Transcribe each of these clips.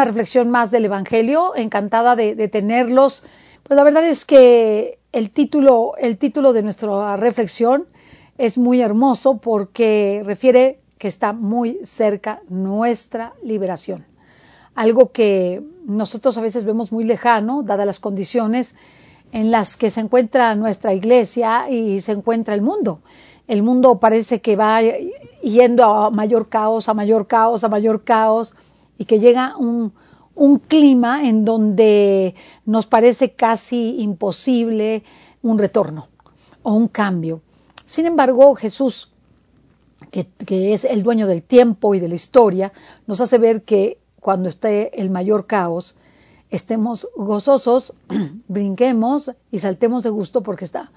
Una reflexión más del Evangelio, encantada de, tenerlos. Pues la verdad es que el título, el título de nuestra reflexión es muy hermoso porque refiere que está muy cerca nuestra liberación. Algo que nosotros a veces vemos muy lejano, dadas las condiciones en las que se encuentra nuestra iglesia y se encuentra el mundo. El mundo parece que va yendo a mayor caos, a mayor caos, a mayor caos, y que llega un, clima en donde nos parece casi imposible un retorno o un cambio. Sin embargo, Jesús, que, que, es el dueño del tiempo y de la historia, nos hace ver que cuando esté el mayor caos, estemos gozosos, brinquemos y saltemos de gusto porque está,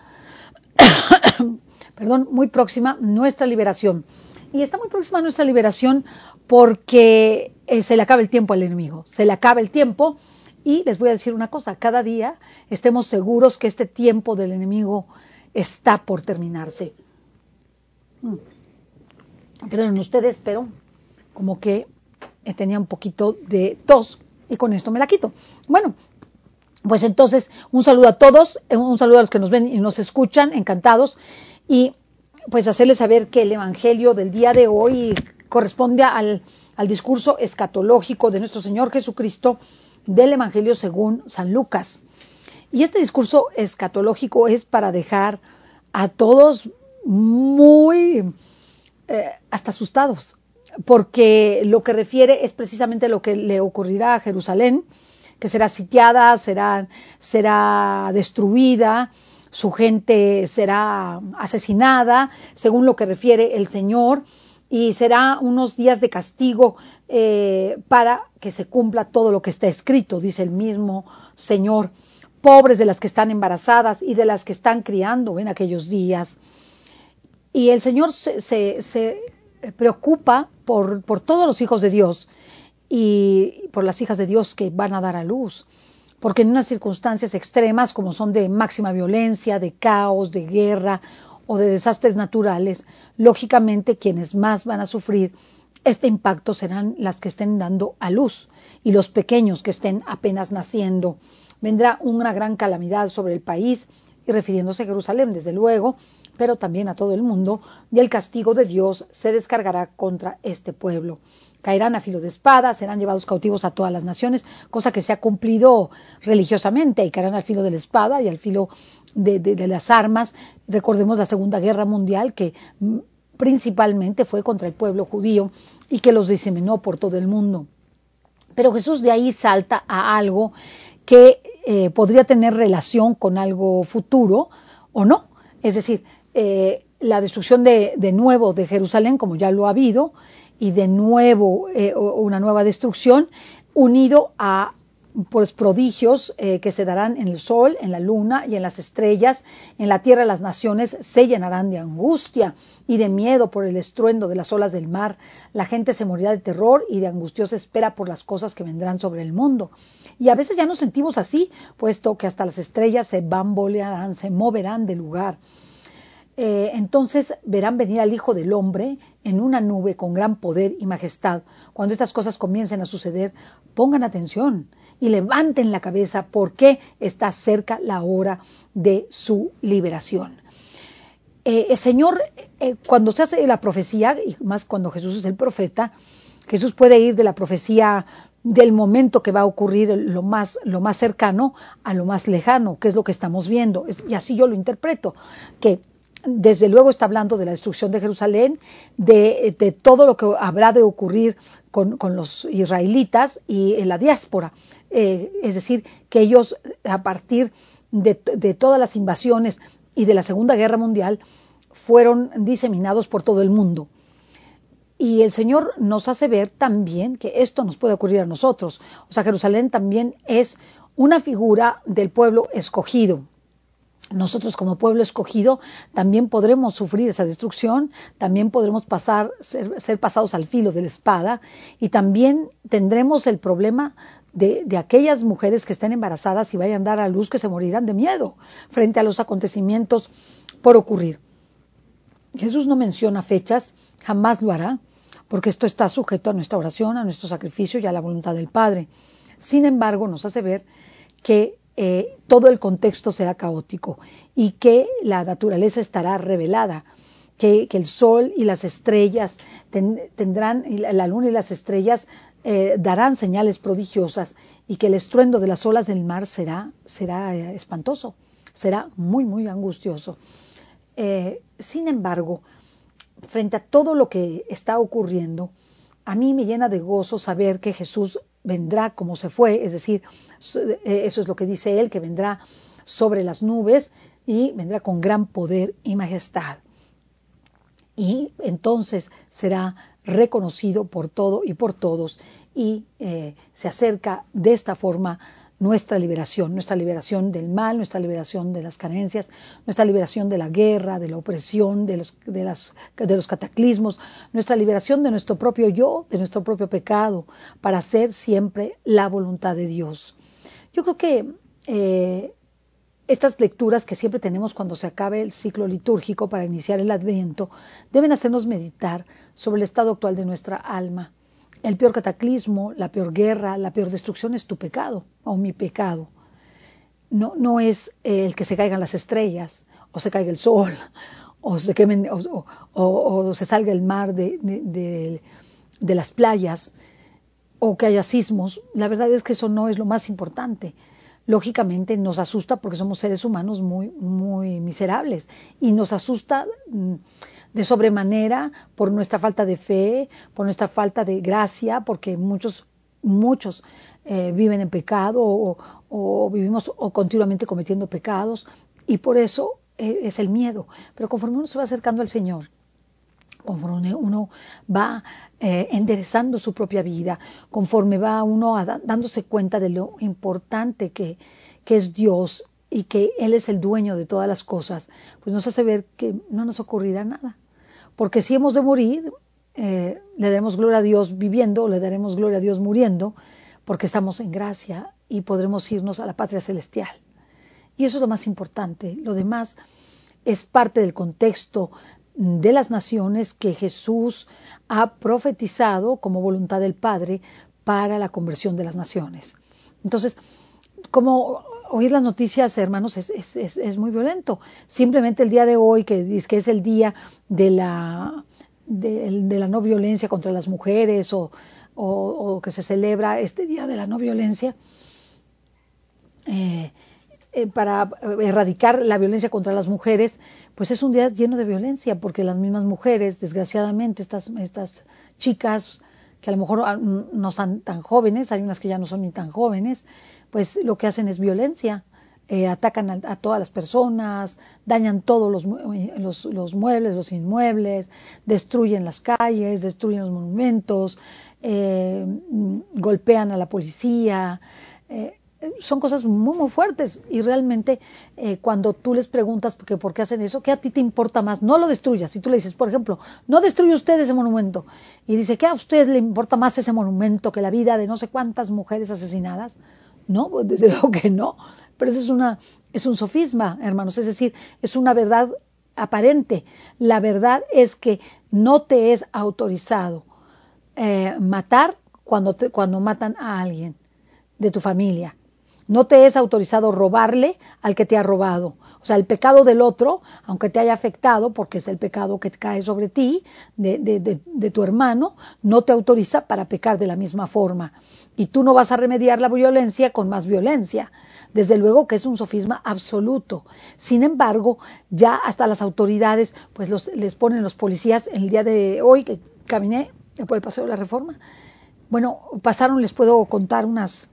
perdón, muy próxima nuestra liberación. Y está muy próxima nuestra liberación porque eh, se le acaba el tiempo al enemigo, se le acaba el tiempo y les voy a decir una cosa, cada día estemos seguros que este tiempo del enemigo está por terminarse. Mm. Perdonen ustedes, pero como que tenía un poquito de tos y con esto me la quito. Bueno, pues entonces un saludo a todos, un saludo a los que nos ven y nos escuchan, encantados, y pues hacerles saber que el Evangelio del día de hoy corresponde al, al discurso escatológico de nuestro Señor Jesucristo del Evangelio según San Lucas. Y este discurso escatológico es para dejar a todos muy eh, hasta asustados, porque lo que refiere es precisamente lo que le ocurrirá a Jerusalén, que será sitiada, será, será destruida, su gente será asesinada, según lo que refiere el Señor, y será unos días de castigo eh, para que se cumpla todo lo que está escrito, dice el mismo Señor. Pobres de las que están embarazadas y de las que están criando en aquellos días. Y el Señor se, se, preocupa por todos los hijos de Dios y por las hijas de Dios que van a dar a luz. Porque en unas circunstancias extremas como son de máxima violencia, de caos, de guerra o de desastres naturales, lógicamente quienes más van a sufrir este impacto serán las que estén dando a luz y los pequeños que estén apenas naciendo. Vendrá una gran calamidad sobre el país y refiriéndose a Jerusalén, desde luego, pero también a todo el mundo, y el castigo de Dios se descargará contra este pueblo. Caerán a filo de espada, serán llevados cautivos a todas las naciones, cosa que se ha cumplido religiosamente, y caerán al filo de la espada y al filo de, las armas. Recordemos la Segunda Guerra Mundial, que principalmente fue contra el pueblo judío y que los diseminó por todo el mundo. Pero Jesús de ahí salta a algo que eh, podría tener relación con algo futuro o no. Es decir, eh, la destrucción de, de, nuevo de Jerusalén, como ya lo ha habido, y de nuevo eh, una nueva destrucción, unido a pues, prodigios eh, que se darán en el sol, en la luna y en las estrellas, en la tierra las naciones se llenarán de angustia y de miedo por el estruendo de las olas del mar, la gente se morirá de terror y de angustiosa espera por las cosas que vendrán sobre el mundo. Y a veces ya nos sentimos así, puesto que hasta las estrellas se bambolearán, se moverán de lugar. Eh, entonces verán venir al Hijo del Hombre en una nube con gran poder y majestad. Cuando estas cosas comiencen a suceder, pongan atención y levanten la cabeza porque está cerca la hora de su liberación. Eh, el Señor, eh, cuando se hace la profecía, y más cuando Jesús es el profeta, Jesús puede ir de la profecía del momento que va a ocurrir lo más, lo más cercano a lo más lejano, que es lo que estamos viendo. Y así yo lo interpreto, que desde luego está hablando de la destrucción de Jerusalén, de, todo lo que habrá de ocurrir con, con, los israelitas y en la diáspora. Eh, es decir, que ellos a partir de, de todas las invasiones y de la Segunda Guerra Mundial fueron diseminados por todo el mundo. Y el Señor nos hace ver también que esto nos puede ocurrir a nosotros. O sea, Jerusalén también es una figura del pueblo escogido, nosotros como pueblo escogido también podremos sufrir esa destrucción, también podremos pasar, ser, pasados al filo de la espada y también tendremos el problema de, aquellas mujeres que estén embarazadas y vayan a dar a luz que se morirán de miedo frente a los acontecimientos por ocurrir. Jesús no menciona fechas, jamás lo hará, porque esto está sujeto a nuestra oración, a nuestro sacrificio y a la voluntad del Padre. Sin embargo, nos hace ver que eh, todo el contexto será caótico y que la naturaleza estará revelada, que, el sol y las estrellas tendrán, la luna y las estrellas eh, darán señales prodigiosas y que el estruendo de las olas del mar será, será eh, espantoso, será muy, muy angustioso. sin embargo, frente a todo lo que está ocurriendo, a mí me llena de gozo saber que Jesús vendrá como se fue, es decir, eh, eso es lo que dice él, que vendrá sobre las nubes y vendrá con gran poder y majestad. Y entonces será reconocido por todo y por todos y eh, se acerca de esta forma nuestra liberación, nuestra liberación del mal, nuestra liberación de las carencias, nuestra liberación de la guerra, de la opresión, de los, de, las, de los cataclismos, nuestra liberación de nuestro propio yo, de nuestro propio pecado, para hacer siempre la voluntad de Dios. Yo creo que eh, estas lecturas que siempre tenemos cuando se acabe el ciclo litúrgico para iniciar el adviento deben hacernos meditar sobre el estado actual de nuestra alma el peor cataclismo, la peor guerra, la peor destrucción es tu pecado o mi pecado. No, no es el que se caigan las estrellas o se caiga el sol o se, quemen, o, se salga el mar de, de, las playas o que haya sismos. La verdad es que eso no es lo más importante lógicamente nos asusta porque somos seres humanos muy, muy miserables y nos asusta mm, de sobremanera por nuestra falta de fe, por nuestra falta de gracia, porque muchos, muchos eh, viven en pecado o, vivimos o continuamente cometiendo pecados y por eso eh, es el miedo. Pero conforme uno se va acercando al Señor, conforme uno va eh, enderezando su propia vida, conforme va uno dándose cuenta de lo importante que, que es Dios y que Él es el dueño de todas las cosas, pues nos hace ver que no nos ocurrirá nada. Porque si hemos de morir, eh, le daremos gloria a Dios viviendo, le daremos gloria a Dios muriendo, porque estamos en gracia y podremos irnos a la patria celestial. Y eso es lo más importante. Lo demás es parte del contexto de las naciones que Jesús ha profetizado como voluntad del Padre para la conversión de las naciones. Entonces, como oír las noticias, hermanos, es, es, es, muy violento. Simplemente el día de hoy, que, que es el día de la, de, la no violencia contra las mujeres o, que se celebra este día de la no violencia, eh, eh, para erradicar la violencia contra las mujeres, pues es un día lleno de violencia, porque las mismas mujeres, desgraciadamente, estas, estas chicas, que a lo mejor no son tan jóvenes, hay unas que ya no son ni tan jóvenes, pues lo que hacen es violencia. Eh, atacan a, todas las personas, dañan todos los, los, muebles, los inmuebles, destruyen las calles, destruyen los monumentos, eh, golpean a la policía. Eh, son cosas muy, muy fuertes y realmente eh, cuando tú les preguntas por qué, por qué hacen eso, ¿qué a ti te importa más? No lo destruyas. Si tú le dices, por ejemplo, no destruye usted ese monumento y dice, ¿qué a usted le importa más ese monumento que la vida de no sé cuántas mujeres asesinadas? No, pues desde luego que no. Pero eso es, una, es un sofisma, hermanos, es decir, es una verdad aparente. La verdad es que no te es autorizado eh, matar cuando, te, cuando matan a alguien de tu familia no te es autorizado robarle al que te ha robado. O sea, el pecado del otro, aunque te haya afectado, porque es el pecado que cae sobre ti, de, de, tu hermano, no te autoriza para pecar de la misma forma. Y tú no vas a remediar la violencia con más violencia. Desde luego que es un sofisma absoluto. Sin embargo, ya hasta las autoridades, pues los, les ponen los policías el día de hoy, que caminé por el paseo de la reforma. Bueno, pasaron, les puedo contar unas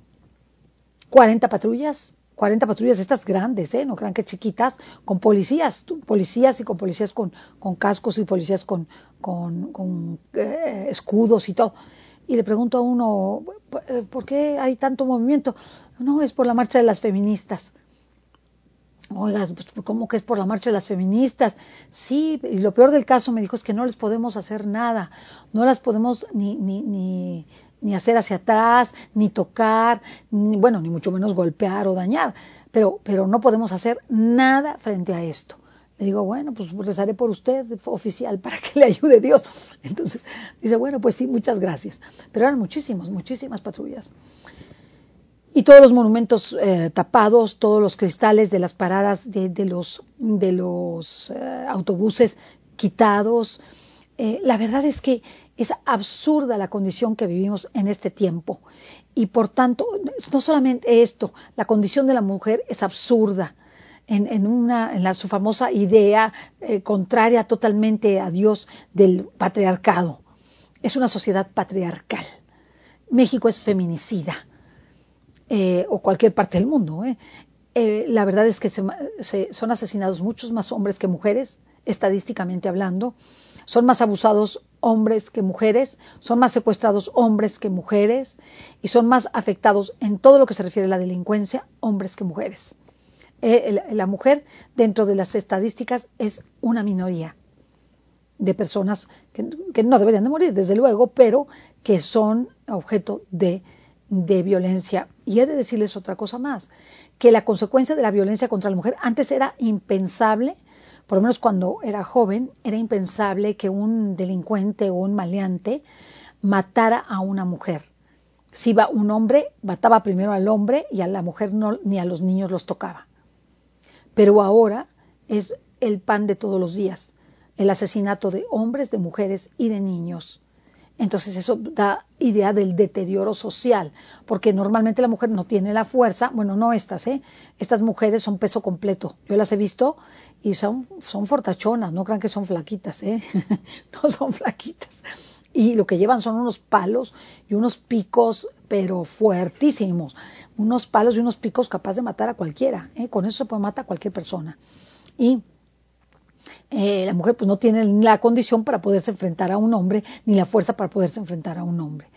40 patrullas, 40 patrullas estas grandes, ¿eh? no crean que chiquitas, con policías, policías y con policías con, con cascos y policías con, con, con eh, escudos y todo. Y le pregunto a uno, ¿por qué hay tanto movimiento? No, es por la marcha de las feministas. Oiga, pues, ¿cómo que es por la marcha de las feministas? Sí, y lo peor del caso me dijo es que no les podemos hacer nada, no las podemos ni, ni, ni, ni hacer hacia atrás, ni tocar, bueno, ni mucho menos golpear o dañar, pero, pero no podemos hacer nada frente a esto. Le digo, bueno, pues rezaré por usted, oficial, para que le ayude Dios. Entonces dice, bueno, pues sí, muchas gracias. Pero eran muchísimas, muchísimas patrullas. Y todos los monumentos eh, tapados, todos los cristales de las paradas de, de los, de los eh, autobuses quitados. Eh, la verdad es que es absurda la condición que vivimos en este tiempo. Y por tanto, no solamente esto, la condición de la mujer es absurda en, una, en la, su famosa idea eh, contraria totalmente a Dios del patriarcado. Es una sociedad patriarcal. México es feminicida, eh, o cualquier parte del mundo. ¿eh? la verdad es que se, son asesinados muchos más hombres que mujeres, estadísticamente hablando. Son más abusados hombres que mujeres, son más secuestrados hombres que mujeres y son más afectados en todo lo que se refiere a la delincuencia hombres que mujeres. Eh, la mujer dentro de las estadísticas es una minoría de personas que, no deberían de morir, desde luego, pero que son objeto de, de violencia. Y he de decirles otra cosa más, que la consecuencia de la violencia contra la mujer antes era impensable, por lo menos cuando era joven, era impensable que un delincuente o un maleante matara a una mujer. Si iba un hombre, mataba primero al hombre y a la mujer ni a los niños los tocaba pero ahora es el pan de todos los días, el asesinato de hombres, de mujeres y de niños. Entonces eso da idea del deterioro social, porque normalmente la mujer no tiene la fuerza, bueno, no estas, ¿eh? Estas mujeres son peso completo. Yo las he visto y son, son fortachonas, no crean que son flaquitas, ¿eh? no son flaquitas. Y lo que llevan son unos palos y unos picos, pero fuertísimos unos palos y unos picos capaz de matar a cualquiera. ¿eh? Con eso se puede matar a cualquier persona. Y eh, la mujer pues no tiene la condición para poderse enfrentar a un hombre, ni la fuerza para poderse enfrentar a un hombre.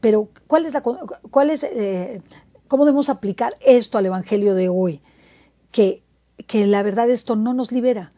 Pero, ¿cuál es la, cuál es, eh, ¿cómo debemos aplicar esto al Evangelio de hoy? Que, que la verdad esto no nos libera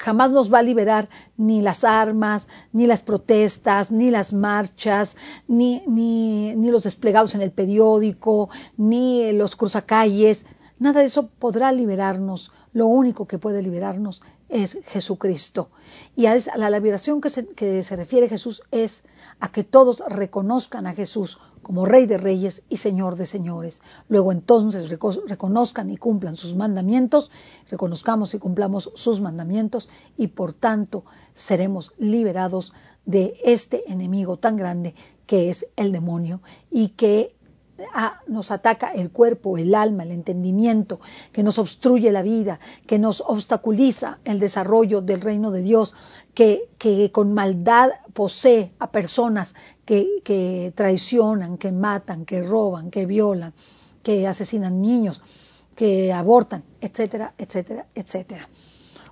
jamás nos va a liberar ni las armas, ni las protestas, ni las marchas, ni, ni, ni los desplegados en el periódico, ni los cruzacalles. Nada de eso podrá liberarnos. Lo único que puede liberarnos es Jesucristo. Y a la liberación que se, que se refiere Jesús es a que todos reconozcan a Jesús como Rey de Reyes y Señor de Señores. Luego entonces reconozcan y cumplan sus mandamientos, reconozcamos y cumplamos sus mandamientos y por tanto seremos liberados de este enemigo tan grande que es el demonio y que nos ataca el cuerpo, el alma, el entendimiento, que nos obstruye la vida, que nos obstaculiza el desarrollo del reino de Dios, que, que con maldad posee a personas que, que traicionan, que matan, que roban, que violan, que asesinan niños, que abortan, etcétera, etcétera, etcétera.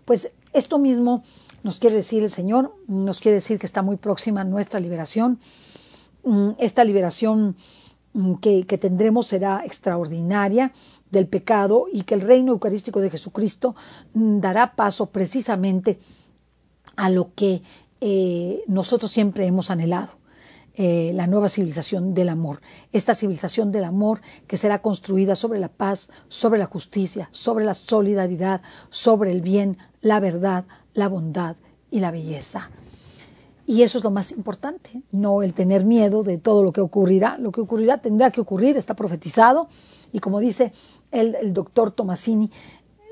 Pues esto mismo nos quiere decir el Señor, nos quiere decir que está muy próxima nuestra liberación. Mm, esta liberación Mm, que, tendremos será extraordinaria del pecado y que el reino eucarístico de Jesucristo mm, dará paso precisamente a lo que eh, nosotros siempre hemos anhelado. Eh, la nueva civilización del amor, esta civilización del amor que será construida sobre la paz, sobre la justicia, sobre la solidaridad, sobre el bien, la verdad, la bondad y la belleza. Y eso es lo más importante, no el tener miedo de todo lo que ocurrirá. Lo que ocurrirá tendrá que ocurrir, está profetizado. Y como dice el, doctor Tomasini,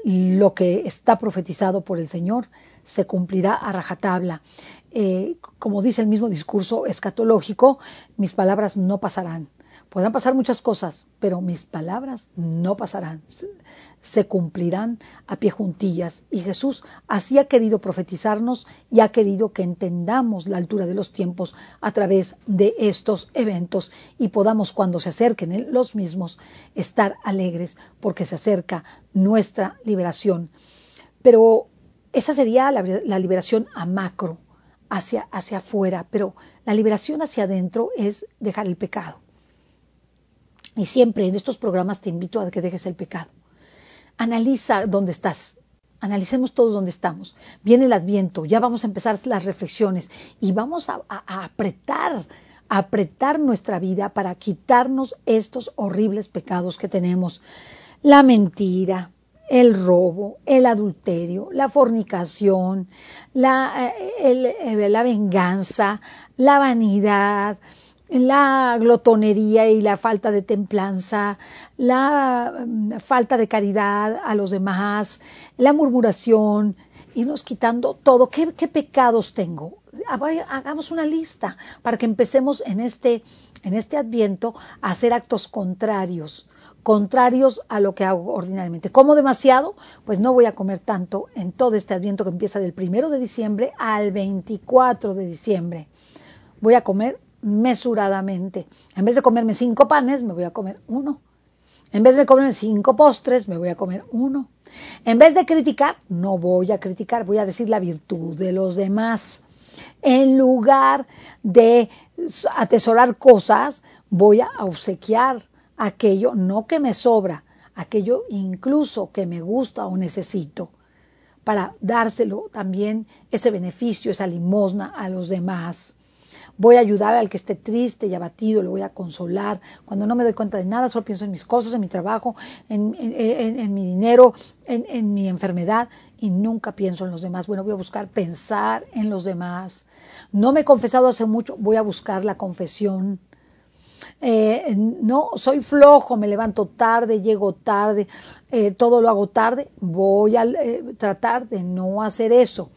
lo que está profetizado por el Señor se cumplirá a rajatabla. Eh, como dice el mismo discurso escatológico, mis palabras no pasarán. Podrán pasar muchas cosas, pero mis palabras no pasarán se cumplirán a pie juntillas. Y Jesús así ha querido profetizarnos y ha querido que entendamos la altura de los tiempos a través de estos eventos y podamos cuando se acerquen los mismos estar alegres porque se acerca nuestra liberación. Pero esa sería la, liberación a macro, hacia, hacia afuera, pero la liberación hacia adentro es dejar el pecado. Y siempre en estos programas te invito a que dejes el pecado Analiza dónde estás. Analicemos todos dónde estamos. Viene el adviento, ya vamos a empezar las reflexiones y vamos a, apretar, a apretar nuestra vida para quitarnos estos horribles pecados que tenemos. La mentira, el robo, el adulterio, la fornicación, la, eh, la venganza, la vanidad, la glotonería y la falta de templanza, la mm, falta de caridad a los demás, la murmuración, irnos quitando todo. ¿Qué, pecados tengo? Ah, hagamos una lista para que empecemos en este, en este adviento a hacer actos contrarios, contrarios a lo que hago ordinariamente. ¿Como demasiado? Pues no voy a comer tanto en todo este adviento que empieza del primero de diciembre al 24 de diciembre. Voy a comer mesuradamente. En vez de comerme cinco panes, me voy a comer uno. En vez de comerme cinco postres, me voy a comer uno. En vez de criticar, no voy a criticar, voy a decir la virtud de los demás. En lugar de atesorar cosas, voy a obsequiar aquello no que me sobra, aquello incluso que me gusta o necesito, para dárselo también ese beneficio, esa limosna a los demás voy a ayudar al que esté triste y abatido, lo voy a consolar. Cuando no me doy cuenta de nada, solo pienso en mis cosas, en mi trabajo, en, mi dinero, en, mi enfermedad y nunca pienso en los demás. Bueno, voy a buscar pensar en los demás. No me he confesado hace mucho, voy a buscar la confesión. Eh, no, soy flojo, me levanto tarde, llego tarde, eh, todo lo hago tarde, voy a eh, tratar de no hacer eso.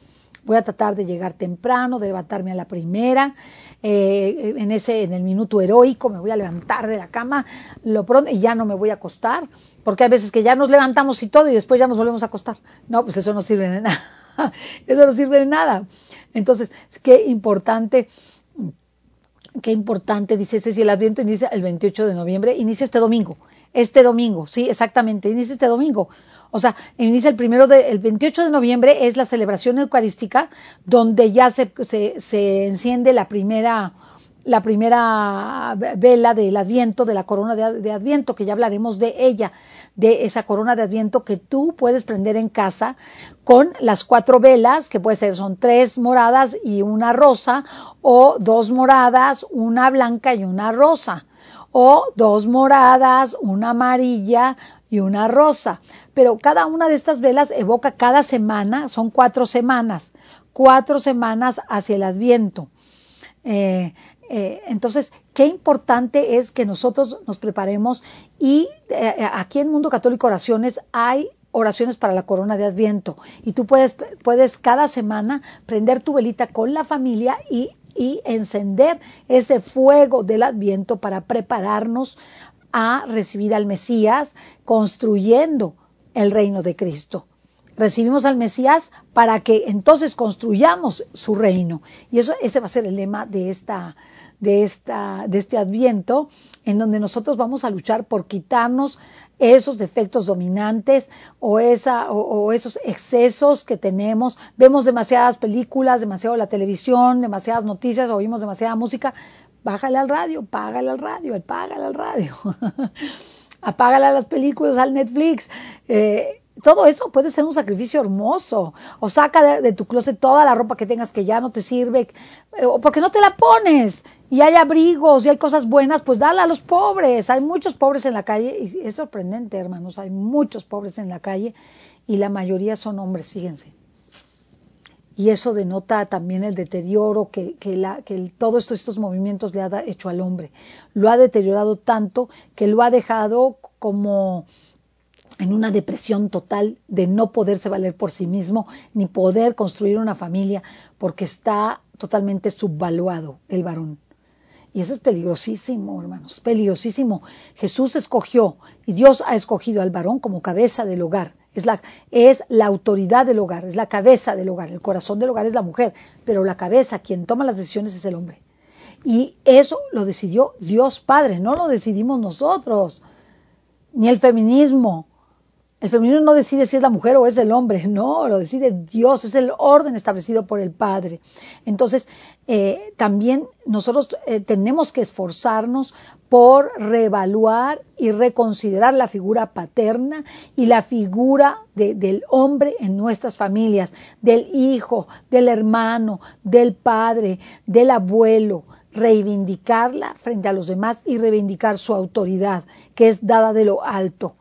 Voy a tratar de llegar temprano, de levantarme a la primera, eh, en ese en el minuto heroico me voy a levantar de la cama lo pronto y ya no me voy a acostar porque hay veces que ya nos levantamos y todo y después ya nos volvemos a acostar. No pues eso no sirve de nada. Eso no sirve de nada. Entonces qué importante qué importante dice si el Adviento inicia el 28 de noviembre inicia este domingo este domingo sí exactamente inicia este domingo o sea, inicia el primero de, el 28 de noviembre es la celebración eucarística donde ya se, se, enciende la primera, la primera vela del Adviento, de la corona de, Adviento, que ya hablaremos de ella, de esa corona de Adviento que tú puedes prender en casa con las cuatro velas, que puede ser, son tres moradas y una rosa, o dos moradas, una blanca y una rosa, o dos moradas, una amarilla y una rosa pero cada una de estas velas evoca cada semana, son cuatro semanas, cuatro semanas hacia el adviento. Eh, eh, entonces, qué importante es que nosotros nos preparemos y eh, aquí en Mundo Católico Oraciones hay oraciones para la corona de Adviento y tú puedes, puedes cada semana prender tu velita con la familia y encender ese fuego del Adviento para prepararnos a recibir al Mesías construyendo el reino de Cristo. Recibimos al Mesías para que entonces construyamos su reino. Y eso, ese va a ser el lema de esta, de esta, de este Adviento, en donde nosotros vamos a luchar por quitarnos esos defectos dominantes o, esa, o, esos excesos que tenemos. Vemos demasiadas películas, demasiado la televisión, demasiadas noticias, oímos demasiada música. Bájale al radio, págale al radio, págale al radio. apágale a las películas, al Netflix. Eh, todo eso puede ser un sacrificio hermoso. O saca de, tu closet toda la ropa que tengas que ya no te sirve, eh, o porque no te la pones. Y hay abrigos y hay cosas buenas, pues dale a los pobres. Hay muchos pobres en la calle y es sorprendente, hermanos. Hay muchos pobres en la calle y la mayoría son hombres, fíjense y eso denota también el deterioro que, que, la, que todos estos movimientos le ha hecho al hombre. Lo ha deteriorado tanto que lo ha dejado como en una depresión total de no poderse valer por sí mismo ni poder construir una familia porque está totalmente subvaluado el varón. Y eso es peligrosísimo, hermanos, peligrosísimo. Jesús escogió y Dios ha escogido al varón como cabeza del hogar es la, es la autoridad del hogar, es la cabeza del hogar, el corazón del hogar es la mujer, pero la cabeza, quien toma las decisiones es el hombre. Y eso lo decidió Dios Padre, no lo decidimos nosotros, ni el feminismo. El feminismo no decide si es la mujer o es el hombre, no, lo decide Dios, es el orden establecido por el Padre. Entonces, eh, también nosotros eh, tenemos que esforzarnos por reevaluar y reconsiderar la figura paterna y la figura del hombre en nuestras familias, del hijo, del hermano, del padre, del abuelo, reivindicarla frente a los demás y reivindicar su autoridad, que es dada de lo alto.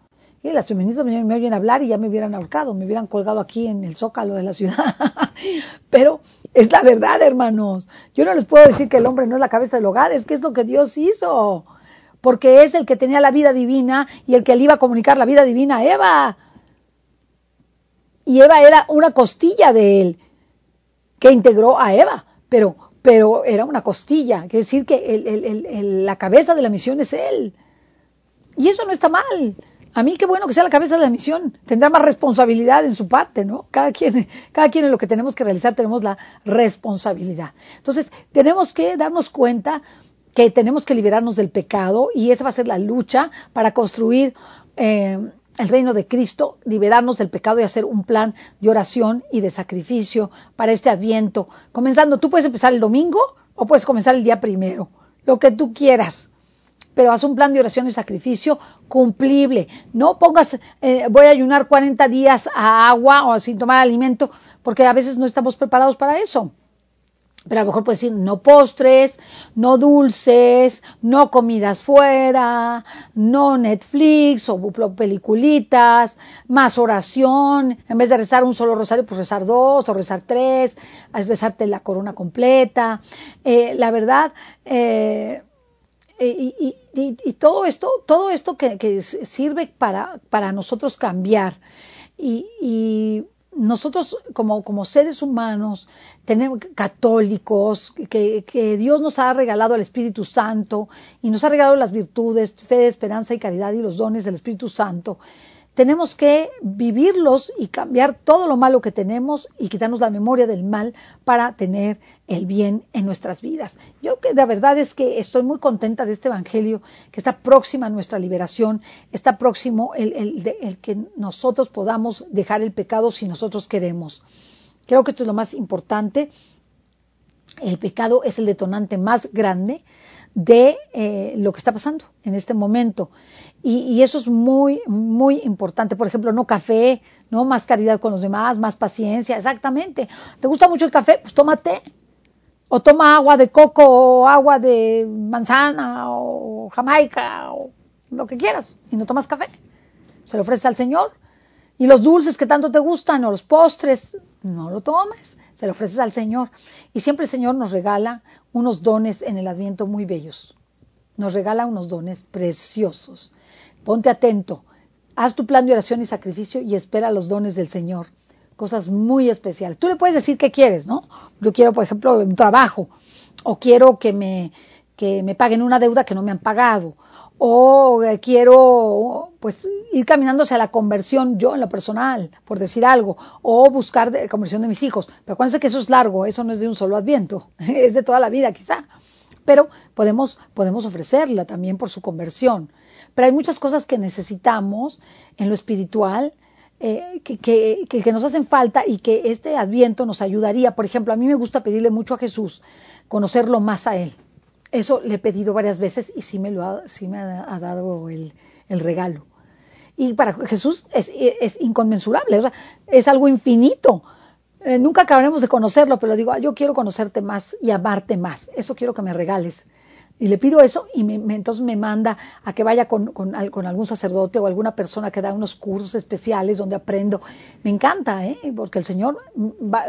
Y las feministas me, oyen hablar y ya me hubieran ahorcado, me hubieran colgado aquí en el zócalo de la ciudad. Pero es la verdad, hermanos. Yo no les puedo decir que el hombre no es la cabeza del hogar, es que es lo que Dios hizo. Porque es el que tenía la vida divina y el que le iba a comunicar la vida divina a Eva. Y Eva era una costilla de él que integró a Eva, pero, pero era una costilla, quiere decir que la cabeza de la misión es él. Y eso no está mal. A mí qué bueno que sea la cabeza de la misión. Tendrá más responsabilidad en su parte, ¿no? Cada quien, cada quien en lo que tenemos que realizar tenemos la responsabilidad. Entonces, tenemos que darnos cuenta que tenemos que liberarnos del pecado y esa va a ser la lucha para construir eh, el reino de Cristo, liberarnos del pecado y hacer un plan de oración y de sacrificio para este adviento. Comenzando, tú puedes empezar el domingo o puedes comenzar el día primero, lo que tú quieras. Pero haz un plan de oración y sacrificio cumplible. No pongas, eh, voy a ayunar 40 días a agua o sin tomar alimento, porque a veces no estamos preparados para eso pero a lo mejor puedes decir no postres, no dulces, no comidas fuera, no Netflix o peliculitas, más oración, en vez de rezar un solo rosario, pues rezar dos o rezar tres, rezarte la corona completa. Eh, la verdad, eh, y, y, y, todo esto, todo esto que, que sirve para, para nosotros cambiar. y nosotros como, como seres humanos, tenemos católicos, que, que, Dios nos ha regalado al Espíritu Santo y nos ha regalado las virtudes, fe, esperanza y caridad y los dones del Espíritu Santo, tenemos que vivirlos y cambiar todo lo malo que tenemos y quitarnos la memoria del mal para tener el bien en nuestras vidas. Yo que de verdad es que estoy muy contenta de este Evangelio, que está próxima a nuestra liberación, está próximo el, el, el que nosotros podamos dejar el pecado si nosotros queremos. Creo que esto es lo más importante. El pecado es el detonante más grande de eh, lo que está pasando en este momento. Y, eso es muy, muy importante. Por ejemplo, no café, no más caridad con los demás, más paciencia, exactamente. ¿Te gusta mucho el café? Pues tómate. O toma agua de coco, o agua de manzana, o jamaica, o lo que quieras, y no tomas café. Se lo ofreces al Señor. Y los dulces que tanto te gustan, o los postres, no lo tomes, se lo ofreces al Señor. Y siempre el Señor nos regala unos dones en el Adviento muy bellos. Nos regala unos dones preciosos. Ponte atento, haz tu plan de oración y sacrificio y espera los dones del Señor. Cosas muy especiales. Tú le puedes decir qué quieres, ¿no? Yo quiero, por ejemplo, un trabajo, o quiero que me, que me paguen una deuda que no me han pagado, o quiero pues ir caminando hacia la conversión yo en lo personal, por decir algo, o buscar de, conversión de mis hijos. Pero acuérdense que eso es largo, eso no es de un solo adviento, es de toda la vida quizá. Pero podemos, podemos ofrecerla también por su conversión. Pero hay muchas cosas que necesitamos en lo espiritual eh, que, que, que, nos hacen falta y que este adviento nos ayudaría. Por ejemplo, a mí me gusta pedirle mucho a Jesús, conocerlo más a Él. Eso le he pedido varias veces y sí me, lo ha, sí me ha, ha dado el, el, regalo. Y para Jesús es, es inconmensurable, o sea, es algo infinito. Eh, nunca acabaremos de conocerlo, pero digo, ah, yo quiero conocerte más y amarte más. Eso quiero que me regales. Y le pido eso y me, me, entonces me manda a que vaya con, con, algún sacerdote o alguna persona que da unos cursos especiales donde aprendo. Me encanta, ¿eh? porque el Señor,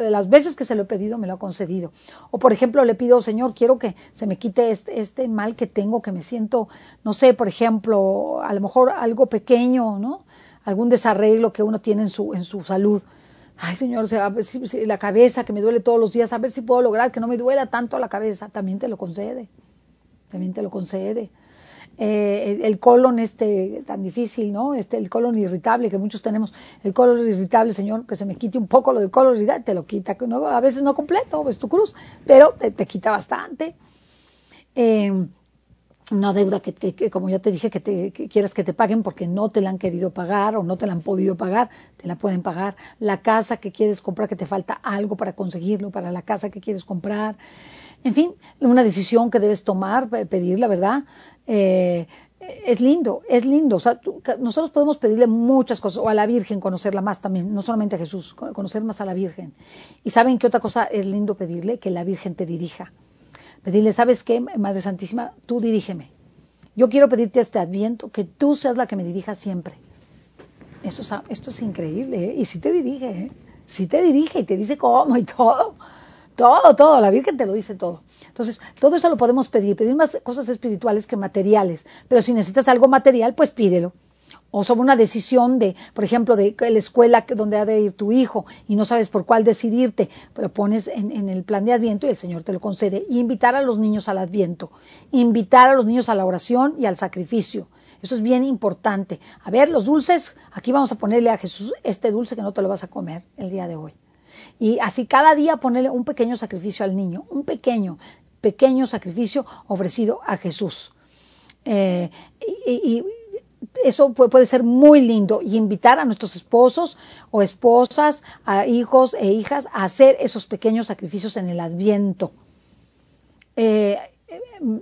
las veces que se lo he pedido, me lo ha concedido. O por ejemplo, le pido, Señor, quiero que se me quite este, este mal que tengo, que me siento, no sé, por ejemplo, a lo mejor algo pequeño, ¿no? Algún desarreglo que uno tiene en su, en su salud. Ay, Señor, o la cabeza que me duele todos los días, a ver si puedo lograr que no me duela tanto la cabeza. También te lo concede también te lo concede. Eh, el, colon este tan difícil, ¿no? Este, el colon irritable que muchos tenemos, el colon irritable, Señor, que se me quite un poco lo del colon irritable, te lo quita, ¿no? a veces no completo, es tu cruz, pero te, te quita bastante. Eh, una deuda que, te, que, como ya te dije, que, te, que quieras que te paguen porque no te la han querido pagar o no te la han podido pagar, te la pueden pagar. La casa que quieres comprar, que te falta algo para conseguirlo, para la casa que quieres comprar. En fin, una decisión que debes tomar, pedir, la verdad. Eh, es lindo, es lindo. O sea, nosotros podemos pedirle muchas cosas, o a la Virgen conocerla más también, no solamente a Jesús, conocer más a la Virgen. Y saben que otra cosa es lindo pedirle, que la Virgen te dirija. Pedirle, ¿sabes qué, Madre Santísima? Tú dirígeme. Yo quiero pedirte este adviento, que tú seas la que me dirija siempre. Esto es, esto es increíble, ¿eh? y si te dirige, ¿eh? si te dirige y te dice cómo y todo, todo, todo, la Virgen te lo dice todo. Entonces, todo eso lo podemos pedir, pedir más cosas espirituales que materiales, pero si necesitas algo material, pues pídelo o sobre una decisión de, por ejemplo, de la escuela donde ha de ir tu hijo y no sabes por cuál decidirte, pero pones en, el plan de Adviento y el Señor te lo concede. Y invitar a los niños al Adviento, invitar a los niños a la oración y al sacrificio. Eso es bien importante. A ver, los dulces, aquí vamos a ponerle a Jesús este dulce que no te lo vas a comer el día de hoy. Y así cada día ponerle un pequeño sacrificio al niño, un pequeño, pequeño sacrificio ofrecido a Jesús. Eh, y, eso puede ser muy lindo y invitar a nuestros esposos o esposas, a hijos e hijas a hacer esos pequeños sacrificios en el adviento. Eh,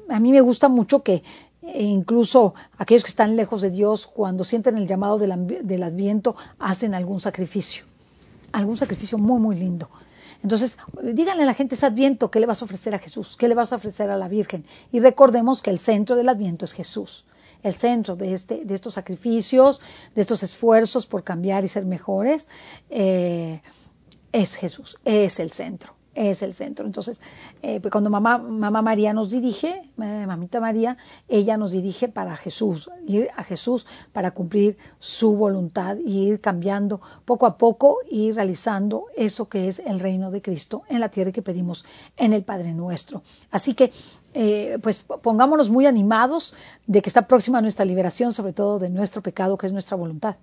a mí me gusta mucho que eh, incluso aquellos que están lejos de Dios, cuando sienten el llamado del, del adviento, hacen algún sacrificio, algún sacrificio muy, muy lindo. Entonces, díganle a la gente, es Adviento, ¿qué le vas a ofrecer a Jesús? ¿Qué le vas a ofrecer a la Virgen? Y recordemos que el centro del Adviento es Jesús el centro de, este, de estos sacrificios, de estos esfuerzos por cambiar y ser mejores, eh, es Jesús, es el centro es el centro. Entonces, eh, pues cuando mamá, mamá María nos dirige, eh, mamita María, ella nos dirige para Jesús, ir a Jesús para cumplir su voluntad y ir cambiando poco a poco y realizando eso que es el reino de Cristo en la tierra que pedimos en el Padre nuestro. Así que, eh, pues pongámonos muy animados de que está próxima nuestra liberación, sobre todo de nuestro pecado, que es nuestra voluntad.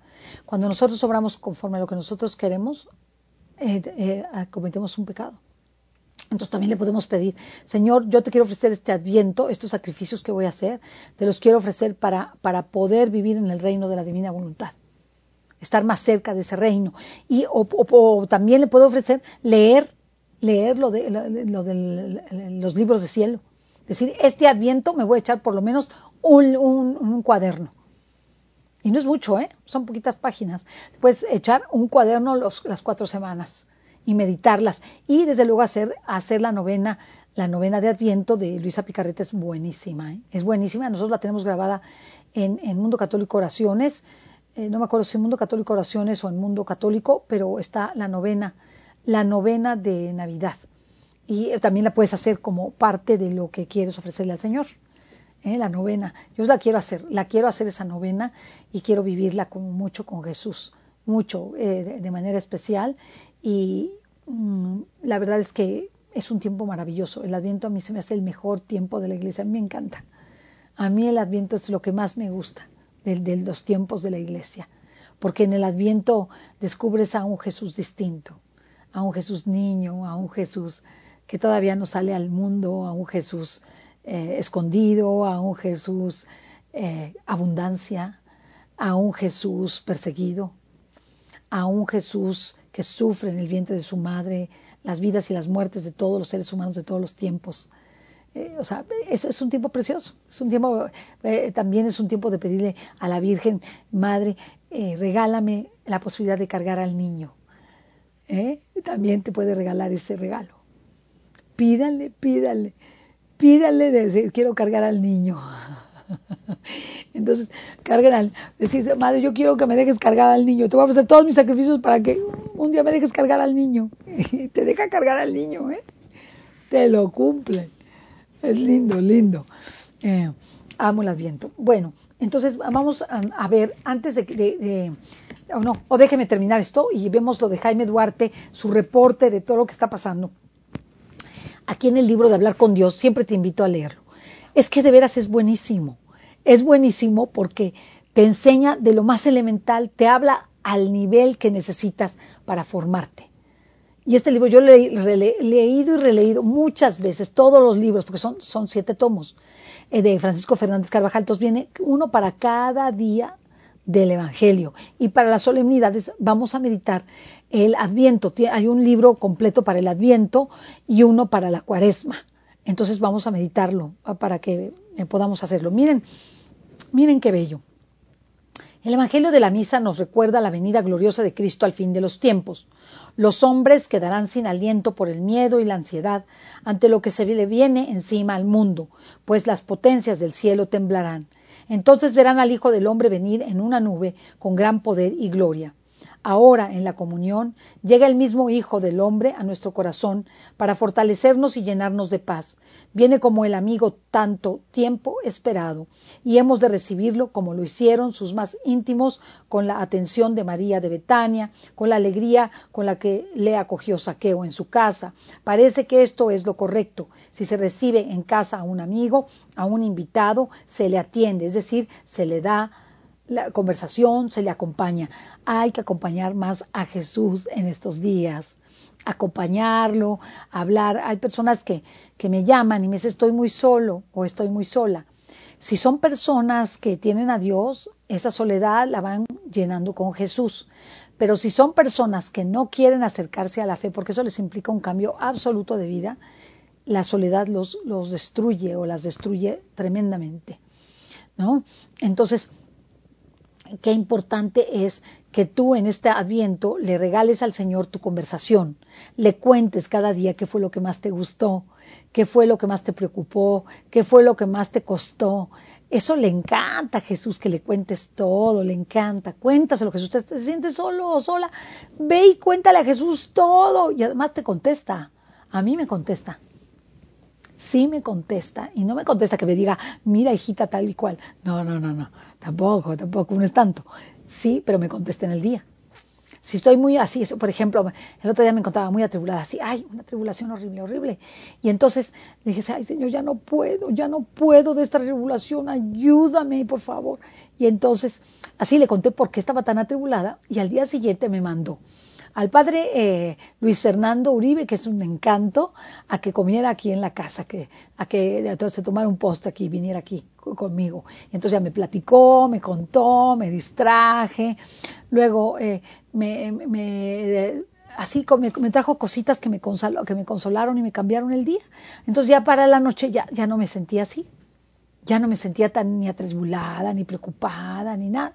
Cuando nosotros obramos conforme a lo que nosotros queremos, cometemos un pecado. Entonces también le podemos pedir, Señor, yo te quiero ofrecer este adviento, estos sacrificios que voy a hacer, te los quiero ofrecer para, para poder vivir en el reino de la divina voluntad, estar más cerca de ese reino. Y o, también le puedo ofrecer leer, leer lo de, los libros de cielo. Decir, este adviento me voy a echar por lo menos un, cuaderno. Y no es mucho, ¿eh? son poquitas páginas. Puedes echar un cuaderno las cuatro semanas y meditarlas. Y desde luego hacer, hacer la novena, la novena de Adviento de Luisa Picarreta es buenísima, ¿eh? es buenísima. Nosotros la tenemos grabada en, en Mundo Católico Oraciones. Eh, no me acuerdo si en Mundo Católico Oraciones o en Mundo Católico, pero está la novena, la novena de Navidad. Y eh, también la puedes hacer como parte de lo que quieres ofrecerle al Señor. la novena. Yo la quiero hacer, la quiero hacer esa novena y quiero vivirla con, mucho con Jesús, mucho, de manera especial y mm, la verdad es que es un tiempo maravilloso. El Adviento a mí se me hace el mejor tiempo de la iglesia, a mí me encanta. A mí el Adviento es lo que más me gusta de, los tiempos de la iglesia, porque en el Adviento descubres a un Jesús distinto, a un Jesús niño, a un Jesús que todavía no sale al mundo, a un Jesús eh, escondido, a un Jesús eh, abundancia, a un Jesús perseguido, a un Jesús que sufre en el vientre de su madre las vidas y las muertes de todos los seres humanos de todos los tiempos. Eh, o sea, es, es, un tiempo precioso, es un tiempo, eh, también es un tiempo de pedirle a la Virgen Madre, eh, regálame la posibilidad de cargar al niño. También te puede regalar ese regalo. Pídale, pídale, pídale de decir, quiero cargar al niño. Entonces, cargan al, decir, madre, yo quiero que me dejes cargar al niño, te voy a ofrecer todos mis sacrificios para que un día me dejes cargar al niño. Te deja cargar al niño, ¿eh? Te lo cumple. Es lindo, lindo. Eh, amo el adviento. Bueno, entonces vamos a, ver, antes de, de, o no, o déjeme terminar esto y vemos lo de Jaime Duarte, su reporte de todo lo que está pasando. Aquí en el libro de Hablar con Dios, siempre te invito a leerlo. Es que de veras es buenísimo es buenísimo porque te enseña de lo más elemental, te habla al nivel que necesitas para formarte. Y este libro yo lo he leído y releído muchas veces, todos los libros, porque son, son siete tomos, eh, de Francisco Fernández Carvajal. Entonces viene uno para cada día del Evangelio. Y para las solemnidades vamos a meditar el Adviento. Hay un libro completo para el Adviento y uno para la Cuaresma. Entonces vamos a meditarlo para que eh, podamos hacerlo. Miren, miren qué bello. El Evangelio de la Misa nos recuerda la venida gloriosa de Cristo al fin de los tiempos. Los hombres quedarán sin aliento por el miedo y la ansiedad ante lo que se le viene encima al mundo, pues las potencias del cielo temblarán. Entonces verán al Hijo del Hombre venir en una nube con gran poder y gloria. Ahora, en la comunión, llega el mismo Hijo del Hombre a nuestro corazón para fortalecernos y llenarnos de paz. Viene como el amigo tanto tiempo esperado y hemos de recibirlo como lo hicieron sus más íntimos con la atención de María de Betania, con la alegría con la que le acogió Saqueo en su casa. Parece que esto es lo correcto. Si se recibe en casa a un amigo, a un invitado, se le atiende, es decir, se le da la conversación se le acompaña. Hay que acompañar más a Jesús en estos días, acompañarlo, hablar. Hay personas que, que me llaman y me dicen estoy muy solo o estoy muy sola. Si son personas que tienen a Dios, esa soledad la van llenando con Jesús. Pero si son personas que no quieren acercarse a la fe, porque eso les implica un cambio absoluto de vida, la soledad los, los destruye o las destruye tremendamente. ¿no? Entonces, qué importante es que tú en este adviento le regales al Señor tu conversación, le cuentes cada día qué fue lo que más te gustó, qué fue lo que más te preocupó, qué fue lo que más te costó. Eso le encanta a Jesús, que le cuentes todo, le encanta. Cuéntaselo, Jesús, te, te sientes solo o sola. Ve y cuéntale a Jesús todo. Y además te contesta. A mí me contesta sí me contesta y no me contesta que me diga, mira hijita tal y cual. No, no, no, no, tampoco, tampoco, no es tanto. Sí, pero me contesta en el día. Si estoy muy así, por ejemplo, el otro día me encontraba muy atribulada, así, ay, una tribulación horrible, horrible. Y entonces dije, ay Señor, ya no puedo, ya no puedo de esta tribulación, ayúdame, por favor. Y entonces así le conté por qué estaba tan atribulada y al día siguiente me mandó al padre eh, Luis Fernando Uribe, que es un encanto, a que comiera aquí en la casa, que, a que se tomara un post aquí, viniera aquí conmigo. Entonces ya me platicó, me contó, me distraje, luego eh, me, me así me, me, trajo cositas que me, que me consolaron y me cambiaron el día. Entonces ya para la noche ya, ya no me sentía así, ya no me sentía tan ni atribulada, ni preocupada, ni nada.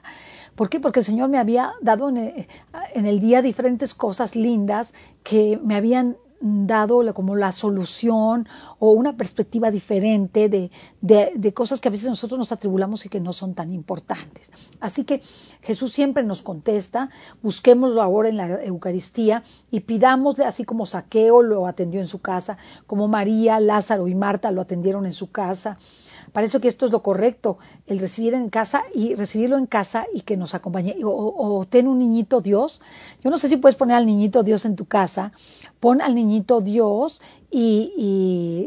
¿Por qué? Porque el Señor me había dado en el, día diferentes cosas lindas que me habían dado como la solución o una perspectiva diferente de, de, cosas que a veces nosotros nos atribulamos y que no son tan importantes. Así que Jesús siempre nos contesta, busquémoslo ahora en la Eucaristía y pidámosle, así como Saqueo lo atendió en su casa, como María, Lázaro y Marta lo atendieron en su casa, Parece que esto es lo correcto, el recibir en casa y recibirlo en casa y que nos acompañe. O, o, ten un niñito Dios. Yo no sé si puedes poner al niñito Dios en tu casa. Pon al niñito Dios y,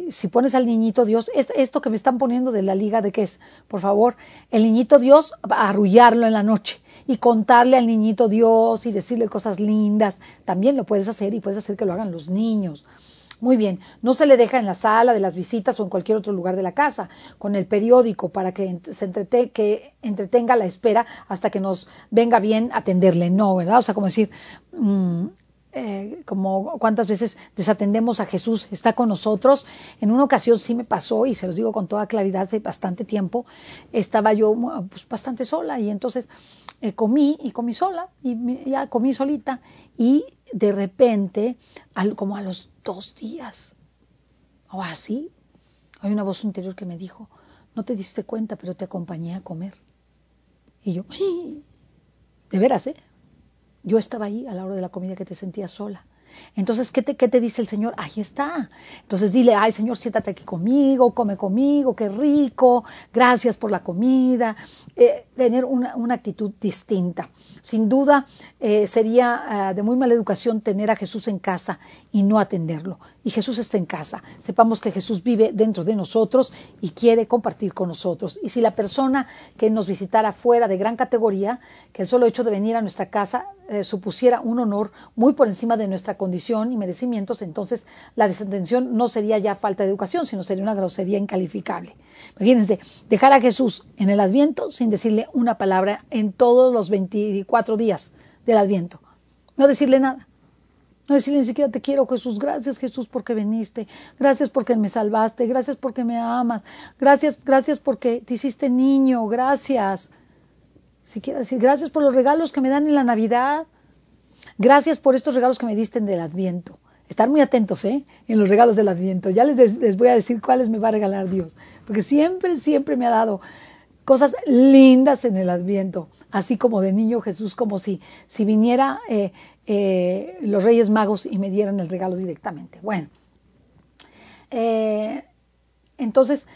y, si pones al niñito Dios, es esto que me están poniendo de la liga de qué es, por favor, el niñito Dios, arrullarlo en la noche y contarle al niñito Dios y decirle cosas lindas. También lo puedes hacer y puedes hacer que lo hagan los niños. Muy bien, no se le deja en la sala de las visitas o en cualquier otro lugar de la casa, con el periódico para que se que entretenga la espera hasta que nos venga bien atenderle. No, ¿verdad? O sea, como decir, mmm, eh, como cuántas veces desatendemos a Jesús, está con nosotros. En una ocasión sí me pasó, y se los digo con toda claridad, hace bastante tiempo, estaba yo pues, bastante sola y entonces eh, comí y comí sola, y ya comí solita, y de repente, al, como a los dos días o así, hay una voz interior que me dijo, no te diste cuenta, pero te acompañé a comer. Y yo, de veras, ¿eh? Yo estaba ahí a la hora de la comida que te sentías sola. Entonces, ¿qué te, ¿qué te dice el Señor? Ahí está. Entonces dile, ay Señor, siéntate aquí conmigo, come conmigo, qué rico, gracias por la comida. Eh, tener una, una, actitud distinta. Sin duda, eh, sería uh, de muy mala educación tener a Jesús en casa y no atenderlo. Y Jesús está en casa. Sepamos que Jesús vive dentro de nosotros y quiere compartir con nosotros. Y si la persona que nos visitara fuera de gran categoría, que el solo hecho de venir a nuestra casa eh, supusiera un honor muy por encima de nuestra condición y merecimientos, entonces la desatención no sería ya falta de educación, sino sería una grosería incalificable. Imagínense, dejar a Jesús en el Adviento sin decirle una palabra en todos los 24 días del Adviento. No decirle nada. No decirle ni siquiera te quiero Jesús, gracias Jesús porque viniste, gracias porque me salvaste, gracias porque me amas, gracias, gracias porque te hiciste niño, gracias. Si quiere decir, gracias por los regalos que me dan en la Navidad. Gracias por estos regalos que me diste en el Adviento. Están muy atentos, ¿eh? En los regalos del Adviento. Ya les, les voy a decir cuáles me va a regalar Dios. Porque siempre, siempre me ha dado cosas lindas en el Adviento, así como de niño Jesús, como si, si viniera eh, eh, los Reyes Magos y me dieran el regalo directamente. Bueno, eh, entonces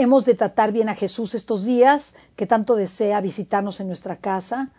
hemos de tratar bien a Jesús estos días, que tanto desea visitarnos en nuestra casa